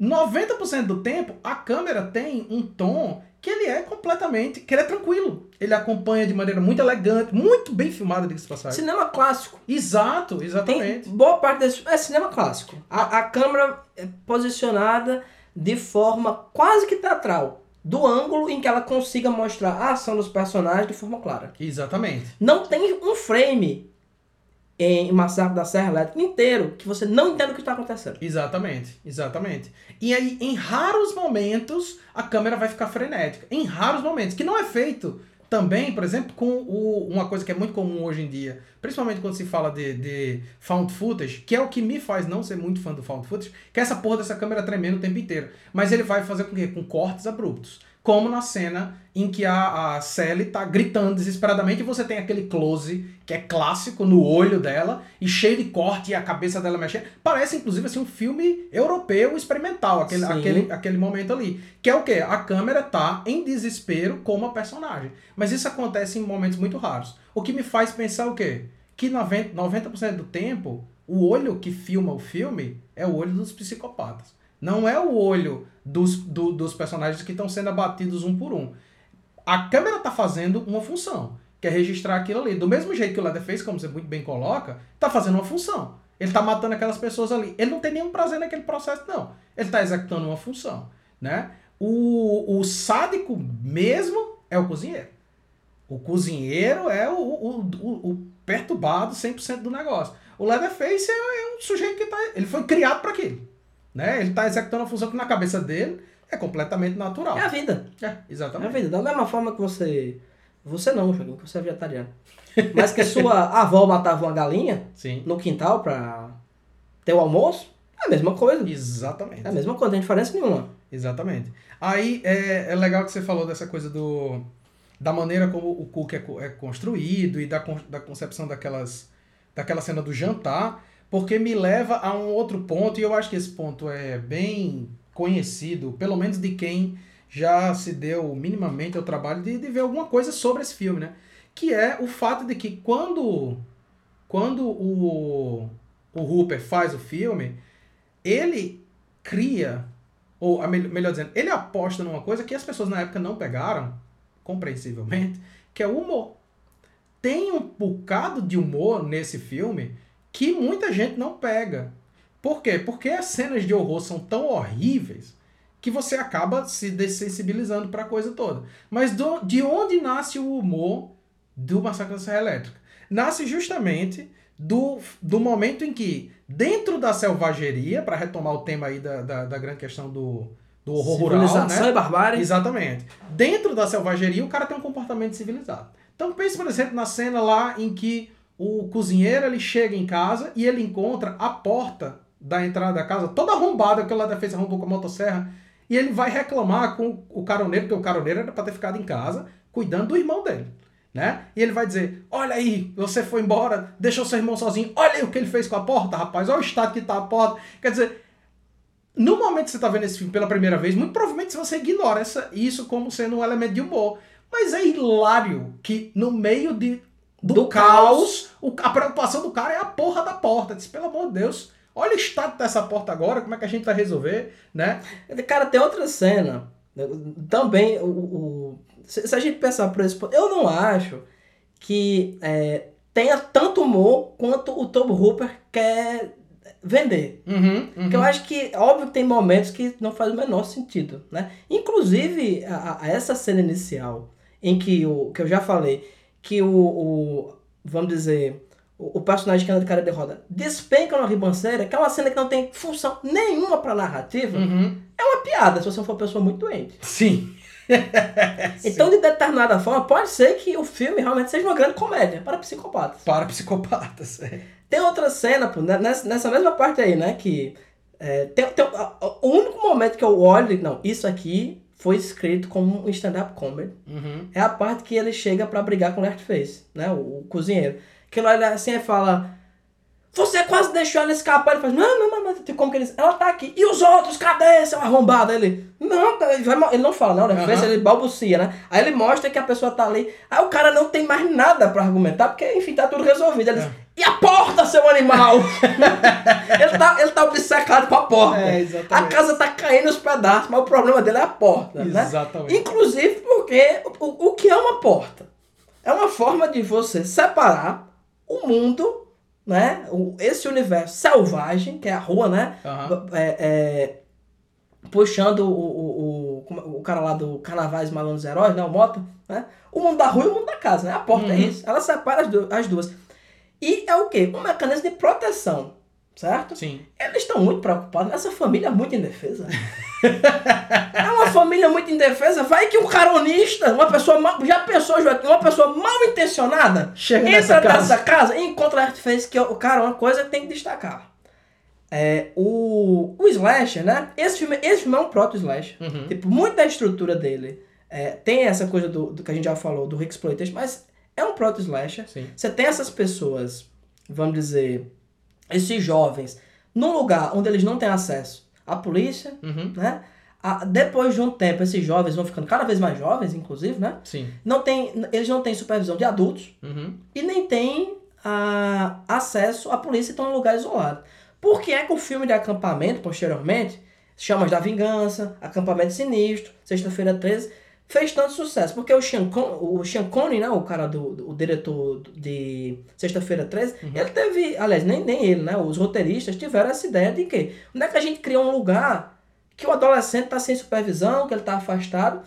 90% do tempo, a câmera tem um tom que ele é completamente, que ele é tranquilo. Ele acompanha de maneira muito elegante, muito bem filmada, diga-se passagem. Cinema clássico. Exato, Tem exatamente. boa parte desse é cinema clássico. A, a câmera é posicionada de forma quase que teatral. Do ângulo em que ela consiga mostrar a ação dos personagens de forma clara. Exatamente. Não tem um frame em Massacre da Serra Elétrica inteiro que você não entenda o que está acontecendo. Exatamente, exatamente. E aí, em raros momentos, a câmera vai ficar frenética. Em raros momentos. Que não é feito também, por exemplo, com o- uma coisa que é muito comum hoje em dia, principalmente quando se fala de, de found footage, que é o que me faz não ser muito fã do found footage, que é essa porra dessa câmera tremendo o tempo inteiro. Mas ele vai fazer com quê? Com cortes abruptos. Como na cena em que a, a Sally tá gritando desesperadamente e você tem aquele close que é clássico no olho dela e cheio de corte e a cabeça dela mexendo. Parece inclusive assim um filme europeu experimental, aquele, Sim. aquele, aquele momento ali. Que é o quê? A câmera tá em desespero como a personagem. Mas isso acontece em momentos muito raros. O que me faz pensar o quê? Que 90%, 90% do tempo, o olho que filma o filme é o olho dos psicopatas. Não é o olho dos, do- dos personagens que estão sendo abatidos um por um. A câmera tá fazendo uma função, que é registrar aquilo ali. Do mesmo jeito que o Leatherface, como você muito bem coloca, tá fazendo uma função. Ele tá matando aquelas pessoas ali. Ele não tem nenhum prazer naquele processo, não. Ele tá executando uma função, né? O, o sádico mesmo é o cozinheiro. O cozinheiro é o, o, o, o perturbado 100% do negócio. O Leatherface é, é um sujeito que tá, ele foi criado para aquilo. Né? Ele tá executando uma função que na cabeça dele é completamente natural. É a vida. É, É a exatamente. vida. Da mesma forma que você. Você não, Joaquim, que você é vegetariano. Mas que sua avó matava uma galinha Sim. no quintal pra ter o almoço, é a mesma coisa. Exatamente. É a mesma coisa, não tem diferença nenhuma. Exatamente. Aí é, é legal que você falou dessa coisa do da maneira como o Cook é, é construído e da, da concepção daquelas daquela cena do jantar, porque me leva a um outro ponto e eu acho que esse ponto é bem conhecido, pelo menos de quem já se deu minimamente ao trabalho de, de ver alguma coisa sobre esse filme, né? Que é o fato de que quando quando o o Hooper faz o filme, ele cria ou melhor dizendo, ele aposta numa coisa que as pessoas na época não pegaram, compreensivelmente, que é o humor. Tem um bocado de humor nesse filme que muita gente não pega. Por quê? Porque as cenas de horror são tão horríveis que você acaba se dessensibilizando para a coisa toda. Mas do- de onde nasce o humor do Massacre da Serra Elétrica? Nasce justamente do, do momento em que dentro da selvageria, para retomar o tema aí da, da, da grande questão do, do horror rural, né? e barbárie. Exatamente. Dentro da selvageria, o cara tem um comportamento civilizado. Então pense, por exemplo, na cena lá em que o cozinheiro ele chega em casa e ele encontra a porta da entrada da casa toda arrombada, porque lá da defesa arrombou com a motosserra, e ele vai reclamar com o caroneiro, porque o caroneiro era para ter ficado em casa cuidando do irmão dele. Né? E ele vai dizer: Olha aí, você foi embora, deixou seu irmão sozinho, olha aí o que ele fez com a porta, rapaz, olha o estado que tá a porta. Quer dizer, no momento que você está vendo esse filme pela primeira vez, muito provavelmente você ignora essa, isso como sendo um elemento de humor. Mas é hilário que no meio de, do, Do caos, o- a preocupação do cara é a porra da porta. Diz, pelo amor de Deus, olha o estado dessa porta agora, como é que a gente vai resolver, né? Cara, tem outra cena. né, Também, o, o- se, se a gente pensar por esse ponto, eu não acho que é, tenha tanto humor quanto o Tom Hooper quer vender. Uhum, Porque eu acho que, óbvio tem momentos que não faz o menor sentido, né? Inclusive, a, a- essa cena inicial, em que, o, que eu já falei, que o, o vamos dizer, o, o personagem que anda de cara de roda despenca uma ribanceira, que é uma cena que não tem função nenhuma pra narrativa, Uhum. é uma piada se você for uma pessoa muito doente. Sim. Então, de determinada forma, pode ser que o filme realmente seja uma grande comédia para psicopatas. Para psicopatas. é. Tem outra cena, pô, né, nessa, mesma parte aí, né? Que é, tem, tem- o único momento que eu olho, e digo, não, isso aqui foi escrito como um stand-up comedy. Uhum. É a parte que ele chega pra brigar com o Leatherface, né? O, o cozinheiro. Que ele olha assim e fala: Você quase deixou ela escapar. Ele fala: Não, não, não, não, tem como que ele. Ela tá aqui. E os outros? Cadê, seu arrombado? Ele: Não, ele, vai ele não fala, não, o Leatherface, Aham. ele balbucia, né? Aí ele mostra que a pessoa tá ali. Aí o cara não tem mais nada pra argumentar, porque, enfim, tá tudo resolvido. Ele diz: É. E a porta, seu animal? ele, tá, ele tá obcecado com a porta. É, a casa tá caindo nos pedaços, mas o problema dele é a porta, né? Exatamente. Inclusive porque o, o que é uma porta? É uma forma de você separar o mundo, né? O, esse universo selvagem, que é a rua, né? Aham. É, é, puxando o, o, o, como- o cara lá do Carnavais Malandros Heróis, né? O Moto, né? O mundo da rua e o mundo da casa, né? A porta é Uhum. isso. Ela separa as duas. E é o quê? Um mecanismo de proteção, certo? Sim. Eles estão muito preocupados. Essa família é muito indefesa. é uma família muito indefesa. Vai que um caronista, uma pessoa mal, já pensou, Joaquim, uma pessoa mal intencionada, Chega entra nessa casa. nessa casa e encontra a Artiface, que, cara, uma coisa que tem que destacar. É, o, o Slasher, né? Esse filme, esse filme é um proto-Slasher. Uhum. Tipo, muita estrutura dele é, tem essa coisa do, do que a gente já falou, do Rick Exploitation, mas é um proto-Slasher. Você tem essas pessoas, vamos dizer, esses jovens, num lugar onde eles não têm acesso à polícia, Uhum. né? A- depois de um tempo, esses jovens vão ficando cada vez mais jovens, inclusive, né? Sim. Não tem, eles não têm supervisão de adultos Uhum. e nem têm ah, acesso à polícia e estão num lugar isolado. Por que é que o filme de acampamento, posteriormente, Chamas da Vingança, Acampamento Sinistro, Sexta-feira 13, fez tanto sucesso? Porque o Sean, Con o Sean Connery, né, o cara do, do o diretor de Sexta-feira 13, ele teve, aliás, nem, nem ele, né, os roteiristas tiveram essa ideia de que onde é que a gente cria um lugar que o adolescente está sem supervisão, que ele está afastado,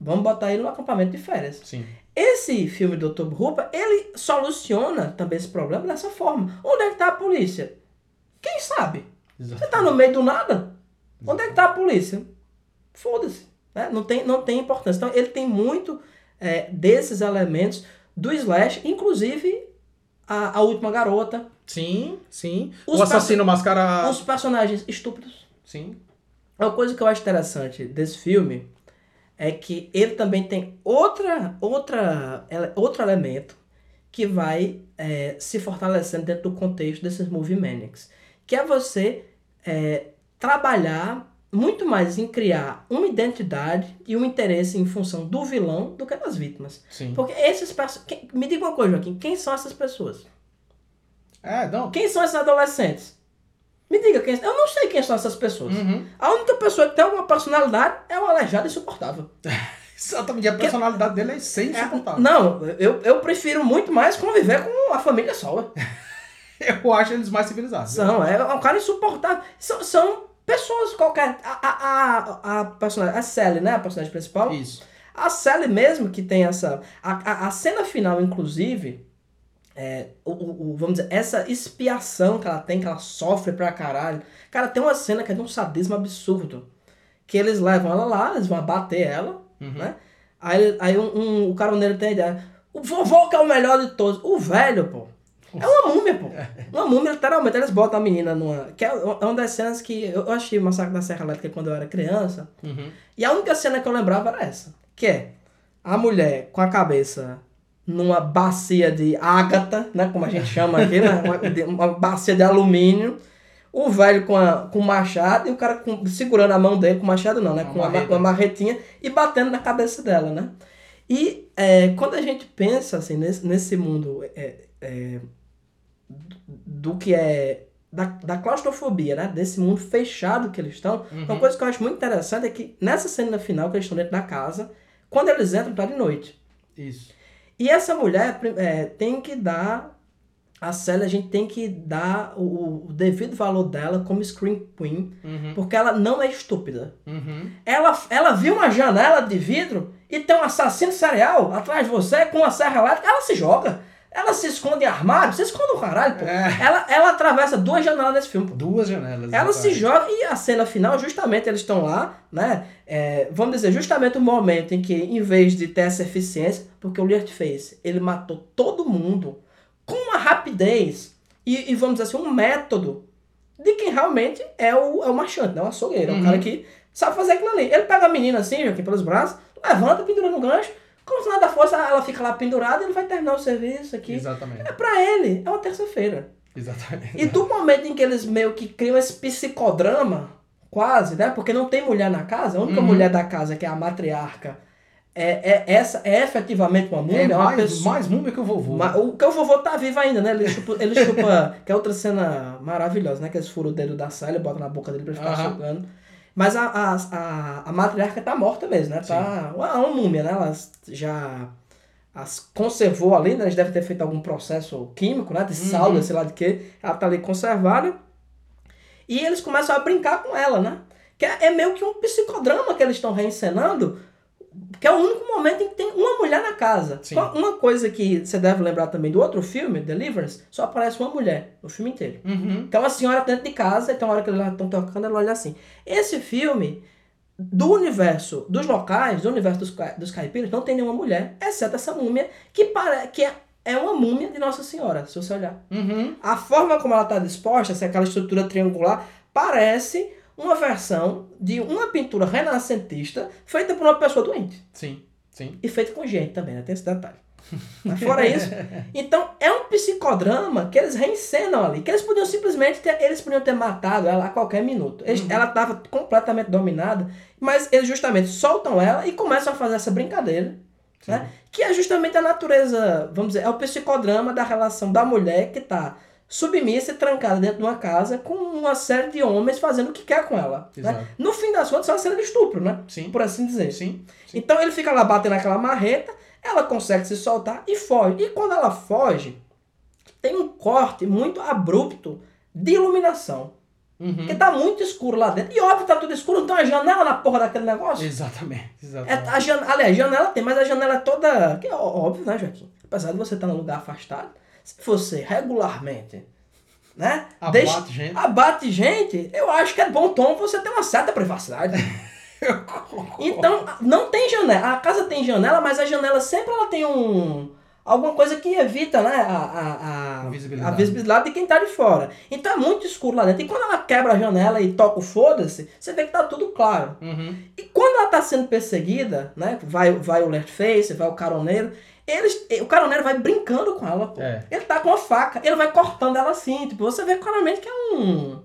vamos botar ele no acampamento de férias. Sim. Esse filme do Dr. Hooper, ele soluciona também esse problema dessa forma. Onde é que tá a polícia? Quem sabe? Você tá no meio do nada? Onde é que tá a polícia? Foda-se. Né? Não, tem, não tem importância. Então ele tem muito é, desses elementos do Slash, inclusive a, a última garota, Sim, sim. Os o assassino mascarado. os personagens estúpidos. Sim. Uma coisa que eu acho interessante desse filme é que ele também tem outra, outra, outro elemento que vai é, se fortalecendo dentro do contexto desses movie maniacs, que é você é, trabalhar muito mais em criar uma identidade e um interesse em função do vilão do que das vítimas. Sim. Porque esses quem- Me diga uma coisa, Joaquim, quem são essas pessoas? É, não. Quem são esses adolescentes? Me diga quem. Eu não sei quem são essas pessoas. Uhum. A única pessoa que tem alguma personalidade é o aleijado insuportável. Exatamente. A personalidade dele é ser insuportável. Não, eu, eu prefiro muito mais conviver com a família Sola. Eu acho eles mais civilizados. São, é um cara insuportável. São, são pessoas qualquer. A, a, a, a personagem, a Sally, né? A personagem principal. Isso. A Sally mesmo que tem essa. A, a, a cena final, inclusive, é, o, o, vamos dizer, essa expiação que ela tem, que ela sofre pra caralho. Cara, tem uma cena que é de um sadismo absurdo. Que eles levam ela lá, eles vão abater ela, Uhum. né? Aí, aí um, um- o caroneiro tem a ideia. O vovô que é o melhor de todos. O velho, pô. É uma múmia, pô. Uma múmia, literalmente. Eles botam a menina numa. Que é uma das cenas que. Eu achei Massacre da Serra Elétrica quando eu era criança. Uhum. E a única cena que eu lembrava era essa. Que é a mulher com a cabeça numa bacia de ágata, né? Como a gente chama aqui, né? Uma, uma bacia de alumínio. O velho com, a, com o machado e o cara com- segurando a mão dele com o machado não, né? Uma com uma, uma marretinha e batendo na cabeça dela, né? E é, quando a gente pensa assim, nesse, nesse mundo é, é, do- que é da, da claustrofobia, né? Desse mundo fechado que eles estão, Uhum. uma coisa que eu acho muito interessante é que nessa cena final que eles estão dentro da casa, quando eles entram, tá de noite. Isso. E essa mulher é, tem que dar. A Célia, a gente tem que dar o, o devido valor dela como Scream Queen, Uhum. porque ela não é estúpida. Uhum. Ela, ela viu uma janela de vidro e tem um assassino serial atrás de você com uma serra elétrica, ela se joga. Ela se esconde em armário, se esconde o caralho, pô. É. Ela, ela atravessa duas janelas nesse filme, pô. Duas janelas. Ela se joga e a cena final, justamente eles estão lá, né? É, vamos dizer, justamente o momento em que, em vez de ter essa eficiência, porque o Leartface, ele matou todo mundo com uma rapidez e, e, vamos dizer assim, um método de quem realmente é o, é o marchante, né? O açougueiro, é o Uhum. cara que sabe fazer aquilo ali. Ele pega a menina assim, aqui pelos braços, levanta, pendura no gancho, como se nada fosse, ela fica lá pendurada e ele vai terminar o serviço aqui. Exatamente. É pra ele, é uma terça-feira. Exatamente. E do momento em que eles meio que criam esse psicodrama, quase, né? Porque não tem mulher na casa, a única Uhum. mulher da casa, que é a matriarca, é, é essa é efetivamente uma múmia, É é uma mais, pessoa. mais múmia que o vovô. O que o vovô tá vivo ainda, né? Ele chupa, ele chupa que é outra cena maravilhosa, né? Que eles furam o dedo da Sally, botam na boca dele pra ficar Aham. chupando. Mas a, a, a, a matriarca tá morta mesmo, né? Tá uma, uma múmia, né? Ela já as conservou ali, né? Eles devem ter feito algum processo químico, né? De salga, Uhum. sei lá de quê. Ela tá ali conservada. E eles começam a brincar com ela, né? Que é, é meio que um psicodrama que eles estão reencenando, que é o único momento em que tem uma mulher na casa. Sim. Uma- Uma coisa que você deve lembrar também do outro filme, Deliverance, só aparece uma mulher no filme inteiro. Uhum. Então a senhora dentro de casa, então a hora que eles estão tocando, ela olha assim. Esse filme, do universo dos locais, do universo dos, dos caipiras, não tem nenhuma mulher, exceto essa múmia, que, pare, que é, é uma múmia de Nossa Senhora, se você olhar. Uhum. A forma como ela está disposta, se aquela estrutura triangular, parece uma versão de uma pintura renascentista feita por uma pessoa doente. Sim, sim. E feita com gente também, né? Tem esse detalhe. Mas fora isso, então é um psicodrama que eles reencenam ali. Que eles podiam simplesmente ter, eles podiam ter matado ela a qualquer minuto. Eles- Ela estava completamente dominada, mas eles justamente soltam ela e começam a fazer essa brincadeira. Né? Que é justamente a natureza, vamos dizer, é o psicodrama da relação da mulher que está submissa e trancada dentro de uma casa com uma série de homens fazendo o que quer com ela. né? No fim das contas, é uma cena de estupro, né? Sim. Por assim dizer. Sim. sim. Então ele fica lá batendo aquela marreta, ela consegue se soltar e foge. E quando ela foge, tem um corte muito abrupto de iluminação. Uhum. Porque tá muito escuro lá dentro. E óbvio, tá tudo escuro, não tem uma janela na porra daquele negócio. Exatamente. É, Exatamente. a jan... Aliás, janela tem, mas a janela é toda. Que é óbvio, né, Joaquim? Apesar de você estar num lugar afastado, se você regularmente, né? Abate deixa- gente. Abate gente, eu acho que é bom tom você ter uma certa privacidade. Então, não tem janela. A casa tem janela, mas a janela sempre ela tem um. Alguma coisa que evita, né? A, a, a, visibilidade. a visibilidade de quem tá de fora. Então é muito escuro lá dentro. E quando ela quebra a janela e toca o foda-se, você vê que tá tudo claro. Uhum. E quando ela tá sendo perseguida, né? Vai, vai o Leftface, vai o caroneiro. Eles, o caroneiro vai brincando com ela, pô. É. Ele tá com a faca, ele vai cortando ela assim. Tipo, você vê claramente que é um.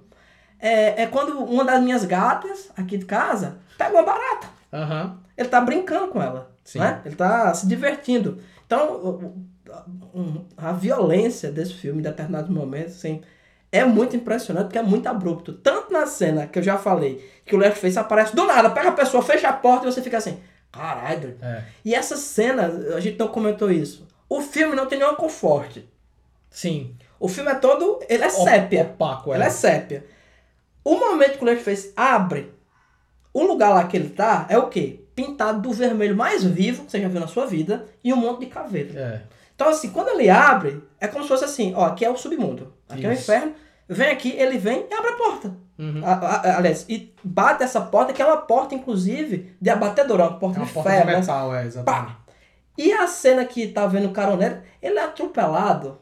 É, é quando uma das minhas gatas aqui de casa pega uma barata. Aham. Ele tá brincando com ela. Sim. Né? Ele tá se divertindo. Então, a violência desse filme em determinados momentos, assim, é muito impressionante, porque é muito abrupto. Tanto na cena que eu já falei, que o Leftface aparece do nada, pega a pessoa, fecha a porta e você fica assim, caralho. É. E essa cena, a gente não comentou isso. O filme não tem nenhum conforte. Sim. O filme é todo. Ele é sépia. Opaco, Ele é sépia. O momento que o Leatherface abre, o lugar lá que ele tá é o quê? Pintado do vermelho mais vivo que você já viu na sua vida e um monte de caveira. É. Então, assim, quando ele abre, é como se fosse assim, ó, aqui é o submundo, aqui é o Isso. inferno, vem aqui, ele vem e abre a porta. Uhum. A- a- aliás, e bate essa porta, que é uma porta, inclusive, de abatedor, uma porta É uma de porta de ferro, né? metal, é, exatamente. E a cena que tá vendo o caroneiro, ele é atropelado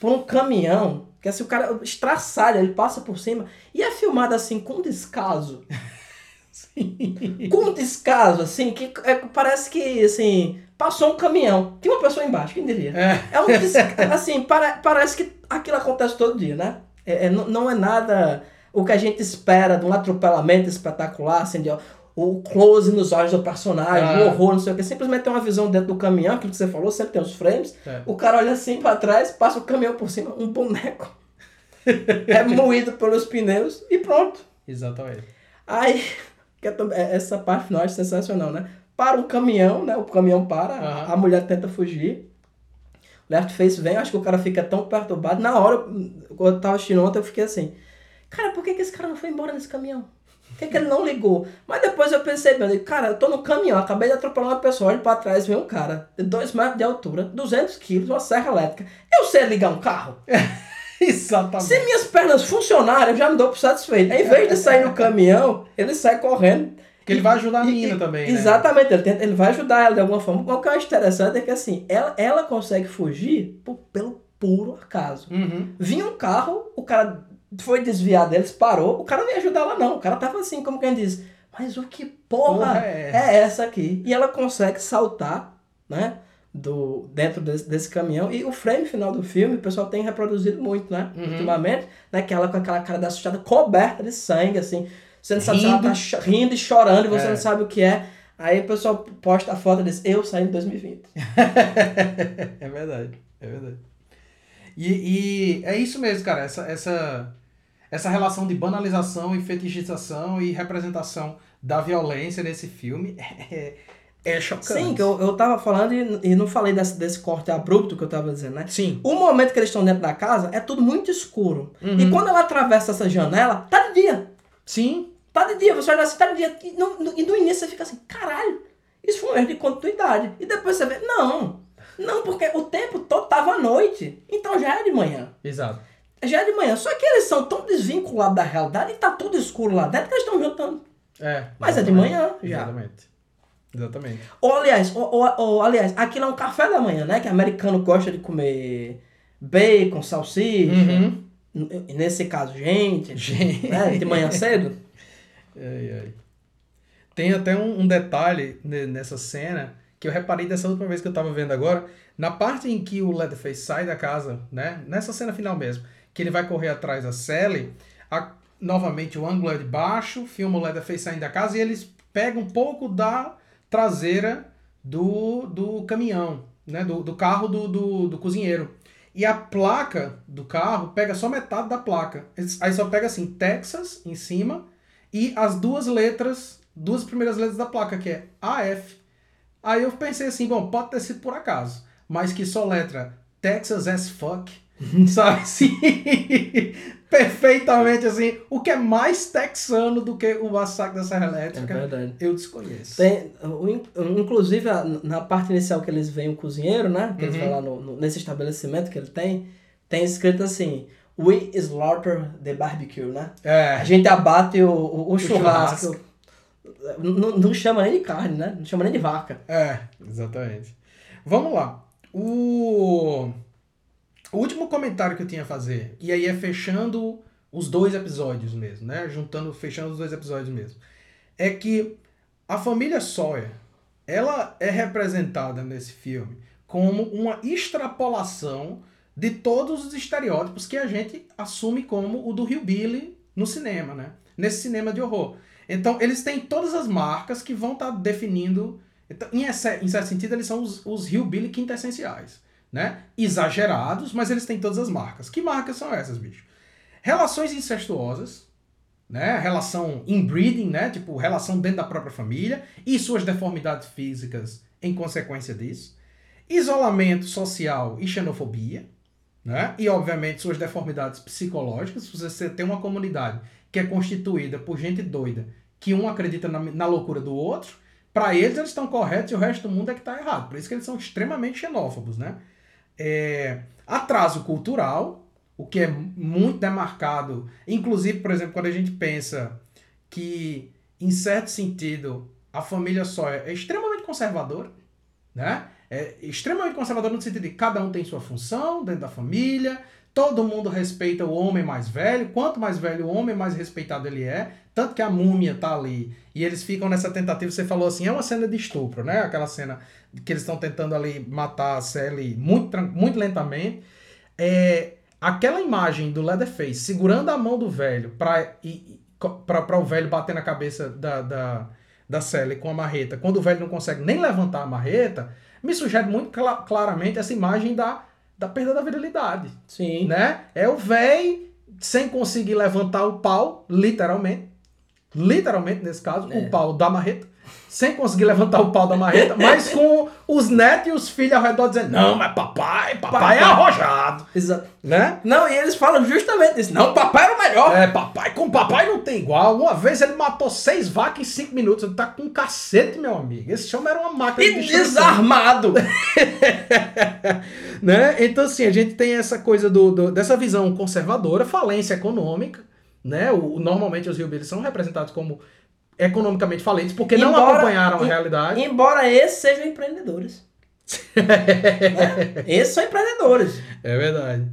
por um caminhão, que assim, o cara estraçalha, ele passa por cima, e é filmado assim, com descaso. Com descaso, assim, que é, parece que, assim, passou um caminhão. Tem uma pessoa embaixo, quem diria? É. É um descaso, assim, para- parece que aquilo acontece todo dia, né? É, é, não, não é nada o que a gente espera de um atropelamento espetacular, assim, de, ó, o close nos olhos do personagem, Ah. o horror, não sei o que. Simplesmente tem uma visão dentro do caminhão, aquilo que você falou, sempre tem os frames. É. O cara olha assim pra trás, passa o caminhão por cima, um boneco. é moído pelos pneus e pronto. Exatamente. Aí, é é- essa parte final é sensacional, né? Para um caminhão, né? O caminhão para, a mulher tenta fugir. O Left Face vem, acho que o cara fica tão perturbado. Na hora, quando eu tava assistindo ontem, eu fiquei assim, cara, por que, que esse cara não foi embora nesse caminhão? Por que, que ele não ligou? Mas depois eu pensei, bem, cara, eu tô no caminhão, acabei de atropelar uma pessoa, olho pra trás, vem um cara de 2 metros de altura, 200 quilos, uma serra elétrica. Eu sei ligar um carro? Exatamente. Se minhas pernas funcionarem, eu já me dou por satisfeito. Em vez de sair no caminhão, ele sai correndo. Porque ele vai ajudar a menina e- também, né? Exatamente, ele, tenta- ele vai ajudar ela de alguma forma. O que eu acho interessante é que assim, ela, ela consegue fugir por- pelo puro acaso. Uhum. Vinha um carro, o cara foi desviar deles, parou, o cara não ia ajudar ela não. O cara tava assim, como quem diz, mas o que porra, Porra é é essa aqui? E ela consegue saltar, né? Do, dentro desse, desse caminhão. E o frame final do filme, o pessoal tem reproduzido muito, né? Uhum. Ultimamente, né? Que ela com aquela cara da assustada coberta de sangue, assim. Você não sabe se ela Rindo. tá rindo e chorando e você É. não sabe o que é. Aí o pessoal posta a foto e diz, eu saí em 2020. é verdade, é verdade. E, e é isso mesmo, cara. Essa, essa, essa relação de banalização e fetichização e representação da violência nesse filme é, é chocante. Sim, que eu, eu tava falando e, e não falei desse, desse corte abrupto que eu tava dizendo, né? Sim. O momento que eles estão dentro da casa é tudo muito escuro. Uhum. E quando ela atravessa essa janela, tá de dia. Sim. Tá de dia, você olha assim, tá de dia. E no, no- e no início você fica assim, caralho, isso foi um erro de continuidade. E depois você vê, não. Não, porque o tempo todo tava à noite. Então já é de manhã. Exato. Já é de manhã. Só que eles são tão desvinculados da realidade e tá tudo escuro lá dentro que eles estão jantando. É. Mas é de manhã já. Exatamente. Exatamente. Ou aliás, ou, ou- ou, aliás, aquilo é um café da manhã, né? Que americano gosta de comer bacon, salsicha. Uhum. Nesse caso, gente. Gente. Né? De manhã cedo. Ai, ai. Tem até um, um detalhe ne- nessa cena que eu reparei dessa última vez que eu tava vendo agora. Na parte em que o Leatherface sai da casa, né? Nessa cena final mesmo, que ele vai correr atrás da Sally, a- novamente o ângulo é de baixo, filma o Leatherface saindo da casa e eles pegam um pouco da traseira do, do caminhão, né? Do, do carro do, do, do cozinheiro. E a placa do carro pega só metade da placa. Aí só pega assim, Texas em cima e as duas letras, duas primeiras letras da placa, que é AF. Aí eu pensei assim, bom, pode ter sido por acaso, mas que só letra Texas as fuck, sabe assim? Perfeitamente assim, o que é mais texano do que o massacre da Serra Elétrica, verdade. eu desconheço. Tem, inclusive, a- na parte inicial que eles veem o cozinheiro, né? Que eles Uhum. vão lá no, no- nesse estabelecimento que ele tem, tem escrito assim: We slaughter the barbecue, né? A É, gente abate o, o, o churrasco. churrasco. Não, não chama nem de carne, né? Não chama nem de vaca. é, exatamente. Vamos lá. O... o último comentário que eu tinha a fazer, e aí é fechando os dois episódios mesmo, né? Juntando, fechando os dois episódios mesmo. É que a família Sawyer, ela é representada nesse filme como uma extrapolação de todos os estereótipos que a gente assume como o do Hillbilly no cinema, né? Nesse cinema de horror. Então, eles têm todas as marcas que vão estar definindo. Então, em, esse- em certo sentido, eles são os, os Hillbilly quintessenciais, né? Exagerados, mas eles têm todas as marcas. Que marcas são essas, bicho? Relações incestuosas, né? Relação inbreeding, né? Tipo, relação dentro da própria família e suas deformidades físicas em consequência disso. Isolamento social e xenofobia, né? E, obviamente, suas deformidades psicológicas. Se você tem uma comunidade que é constituída por gente doida, que um acredita na, na loucura do outro, para eles eles estão corretos e o resto do mundo é que está errado. Por isso que eles são extremamente xenófobos, né? É, atraso cultural, o que é muito demarcado. Inclusive, por exemplo, quando a gente pensa que, em certo sentido, a família só é extremamente conservadora, né? É extremamente conservadora no sentido de cada um tem sua função dentro da família, Todo mundo respeita o homem mais velho. Quanto mais velho o homem, mais respeitado ele é. Tanto que a múmia tá ali. E eles ficam nessa tentativa. Você falou assim: é uma cena de estupro, né? Aquela cena que eles estão tentando ali matar a Sally muito, muito lentamente. É, aquela imagem do Leatherface segurando a mão do velho para o velho bater na cabeça da, da, da Sally com a marreta, quando o velho não consegue nem levantar a marreta, me sugere muito cl claramente essa imagem da da perda da virilidade. Sim. Né? É o véi sem conseguir levantar o pau, literalmente. Literalmente, nesse caso, é. o pau da marreta. Sem conseguir levantar o pau da marreta, mas com os netos e os filhos ao redor dizendo: Não, mas papai, papai, papai é arrojado. Exato. Né? Não, e eles falam justamente isso. Não, papai era o melhor. É, papai, com papai não tem igual. Uma vez ele matou seis vacas em cinco minutos. Ele tá com um cacete, meu amigo. Esse homem era uma máquina e de desarmado. né? Então, assim, a gente tem essa coisa do, do, dessa visão conservadora, falência econômica, né? O, normalmente os hillbillies são representados como economicamente falentes porque embora, não acompanharam a realidade. Embora esses sejam empreendedores. né? Esses são empreendedores. É verdade.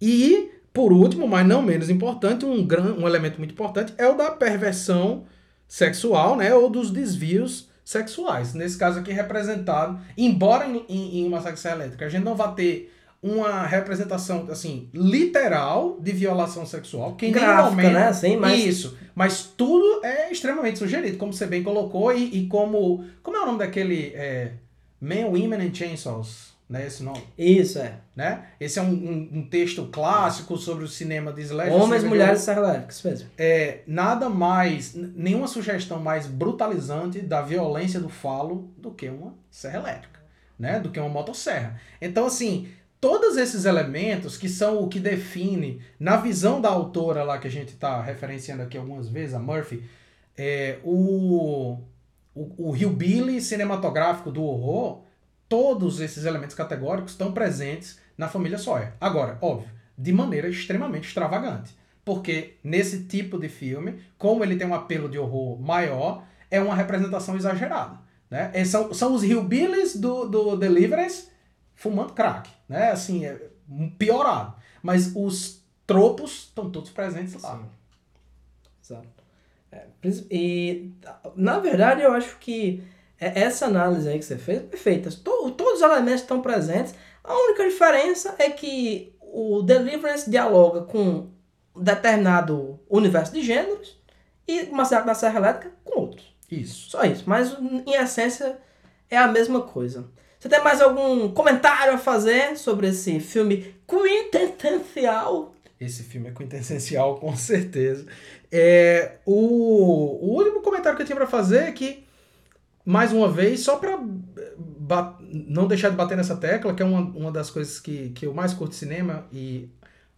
E, por último, mas não menos importante, um, gran, um elemento muito importante é o da perversão sexual, né? Ou dos desvios sexuais. Nesse caso aqui, representado, embora em, em, em Serra Elétrica a gente não vá ter uma representação, assim, literal de violação sexual. Que Gráfica, momento, né? Assim, mas... Isso. Mas tudo é extremamente sugerido, como você bem colocou, e, e como... Como é o nome daquele... É, Men, Women and Chainsaws? Né, esse nome. Isso, é. Né? Esse é um, um, um texto clássico sobre o cinema de slasher. Homens, mulheres e Serra mesmo. É, nada mais, nenhuma sugestão mais brutalizante da violência do falo do que uma serra elétrica, né? Do que uma motosserra. Então, assim, todos esses elementos que são o que define, na visão da autora lá que a gente está referenciando aqui algumas vezes, a Murphy, é, o, o, o hillbilly cinematográfico do horror todos esses elementos categóricos estão presentes na família Sawyer. Agora, óbvio, de maneira extremamente extravagante. Porque nesse tipo de filme, como ele tem um apelo de horror maior, é uma representação exagerada. Né? E são, são os hillbillies do, do Deliverance fumando crack. Né? Assim, é piorado. Mas os tropos estão todos presentes lá. Sim. Exato. É, e, na verdade, eu acho que é, essa análise aí que você fez é perfeita. Todos os elementos estão presentes. A única diferença é que o Deliverance dialoga com um determinado universo de gêneros e o Massacre da Serra Elétrica com outros. Isso. Só isso. Mas, em essência, é a mesma coisa. Você tem mais algum comentário a fazer sobre esse filme quintessencial? Esse filme é quintessencial, com certeza. É, o, o último comentário que eu tinha para fazer é que mais uma vez, só para não deixar de bater nessa tecla, que é uma, uma das coisas que, que eu mais curto de cinema e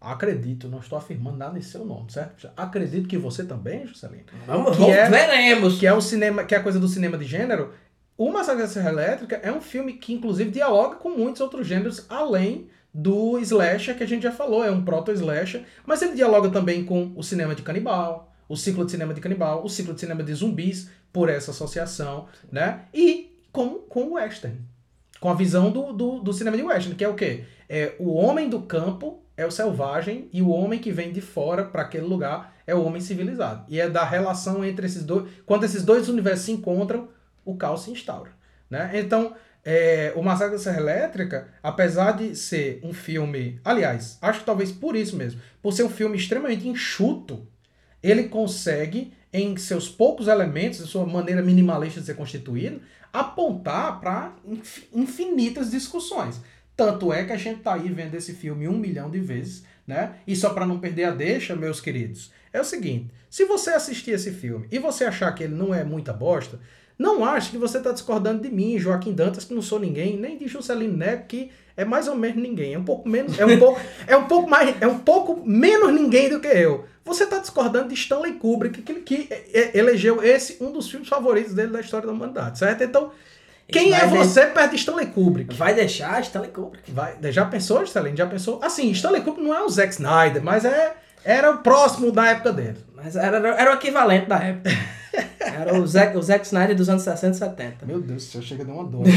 acredito, não estou afirmando nada em seu nome, certo? Acredito que você também, Juscelino. Vamos, que vamos é, veremos. Que é o cinema, que é a coisa do cinema de gênero. O Massacre da Serra Elétrica é um filme que inclusive dialoga com muitos outros gêneros além do slasher que a gente já falou, é um proto-slasher, mas ele dialoga também com o cinema de canibal, o ciclo de cinema de canibal, o ciclo de cinema de zumbis, por essa associação, né? E com, com o western. Com a visão do, do, do cinema de western, que é o quê? É o homem do campo é o selvagem e o homem que vem de fora para aquele lugar é o homem civilizado. E é da relação entre esses dois. Quando esses dois universos se encontram, o caos se instaura. Né? Então, é, o Massacre da Serra Elétrica, apesar de ser um filme. Aliás, acho que talvez por isso mesmo, por ser um filme extremamente enxuto, ele consegue em seus poucos elementos, a sua maneira minimalista de ser constituído, apontar para infinitas discussões. Tanto é que a gente está aí vendo esse filme um milhão de vezes, né? E só para não perder a deixa, meus queridos, é o seguinte: se você assistir esse filme e você achar que ele não é muita bosta, não ache que você está discordando de mim, Joaquim Dantas, que não sou ninguém, nem de Juscelino Neto, que é mais ou menos ninguém. É um pouco menos, é um pouco, é um pouco mais, é um pouco menos ninguém do que eu. Você está discordando de Stanley Kubrick, que, que elegeu esse um dos filmes favoritos dele da história da humanidade, certo? Então, Quem é de- você perto de Stanley Kubrick? Vai deixar Stanley Kubrick. Vai, já pensou, Stanley? Já pensou? Assim, Stanley Kubrick não é o Zack Snyder, mas é, era o próximo da época dele. Mas era, era o equivalente da época. Era o Zack, o Zack Snyder dos anos 60 e 70. Meu Deus, você chega de uma dor.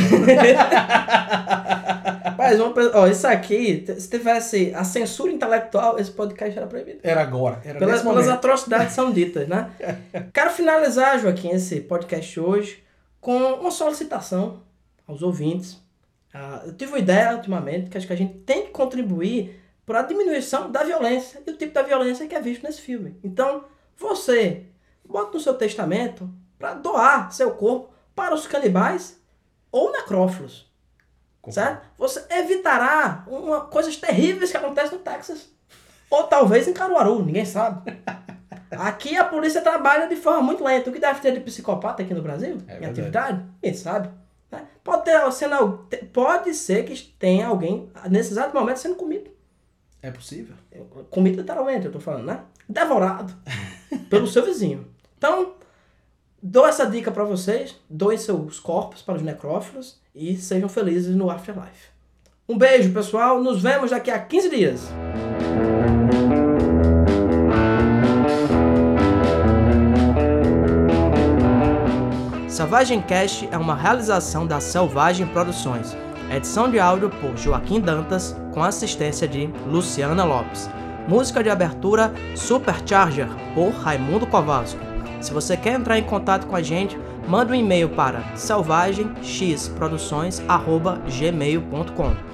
Mas pe- ó, isso aqui, se tivesse a censura intelectual, esse podcast era proibido. Era agora, era Pelas, pelas atrocidades são ditas, né? Quero finalizar, Joaquim, esse podcast hoje com uma solicitação aos ouvintes. Ah, eu tive uma ideia ultimamente que acho que a gente tem que contribuir para a diminuição da violência e o tipo da violência que é visto nesse filme. Então, você, bota no seu testamento para doar seu corpo para os canibais ou necrófilos. Certo? Você evitará uma, coisas terríveis que acontecem no Texas. Ou talvez em Caruaru, ninguém sabe. Aqui a polícia trabalha de forma muito lenta. O que deve ter de psicopata aqui no Brasil? É em verdade. atividade? Ninguém sabe. né? Pode, ter, sendo, pode ser que tenha alguém, nesse exato momento, sendo comido. É possível. Comido literalmente, eu tô falando, né? Devorado pelo seu vizinho. Então, dou essa dica para vocês. Doem seus corpos para os necrófilos e sejam felizes no Afterlife. Um beijo, pessoal. Nos vemos daqui a 15 dias. Selvagem Cast é uma realização da Selvagem Produções. Edição de áudio por Joaquim Dantas, com assistência de Luciana Lopes. Música de abertura Supercharger, por Raimundo Kowalski. Se você quer entrar em contato com a gente, manda um e-mail para selvagemxproduções.gmail.com.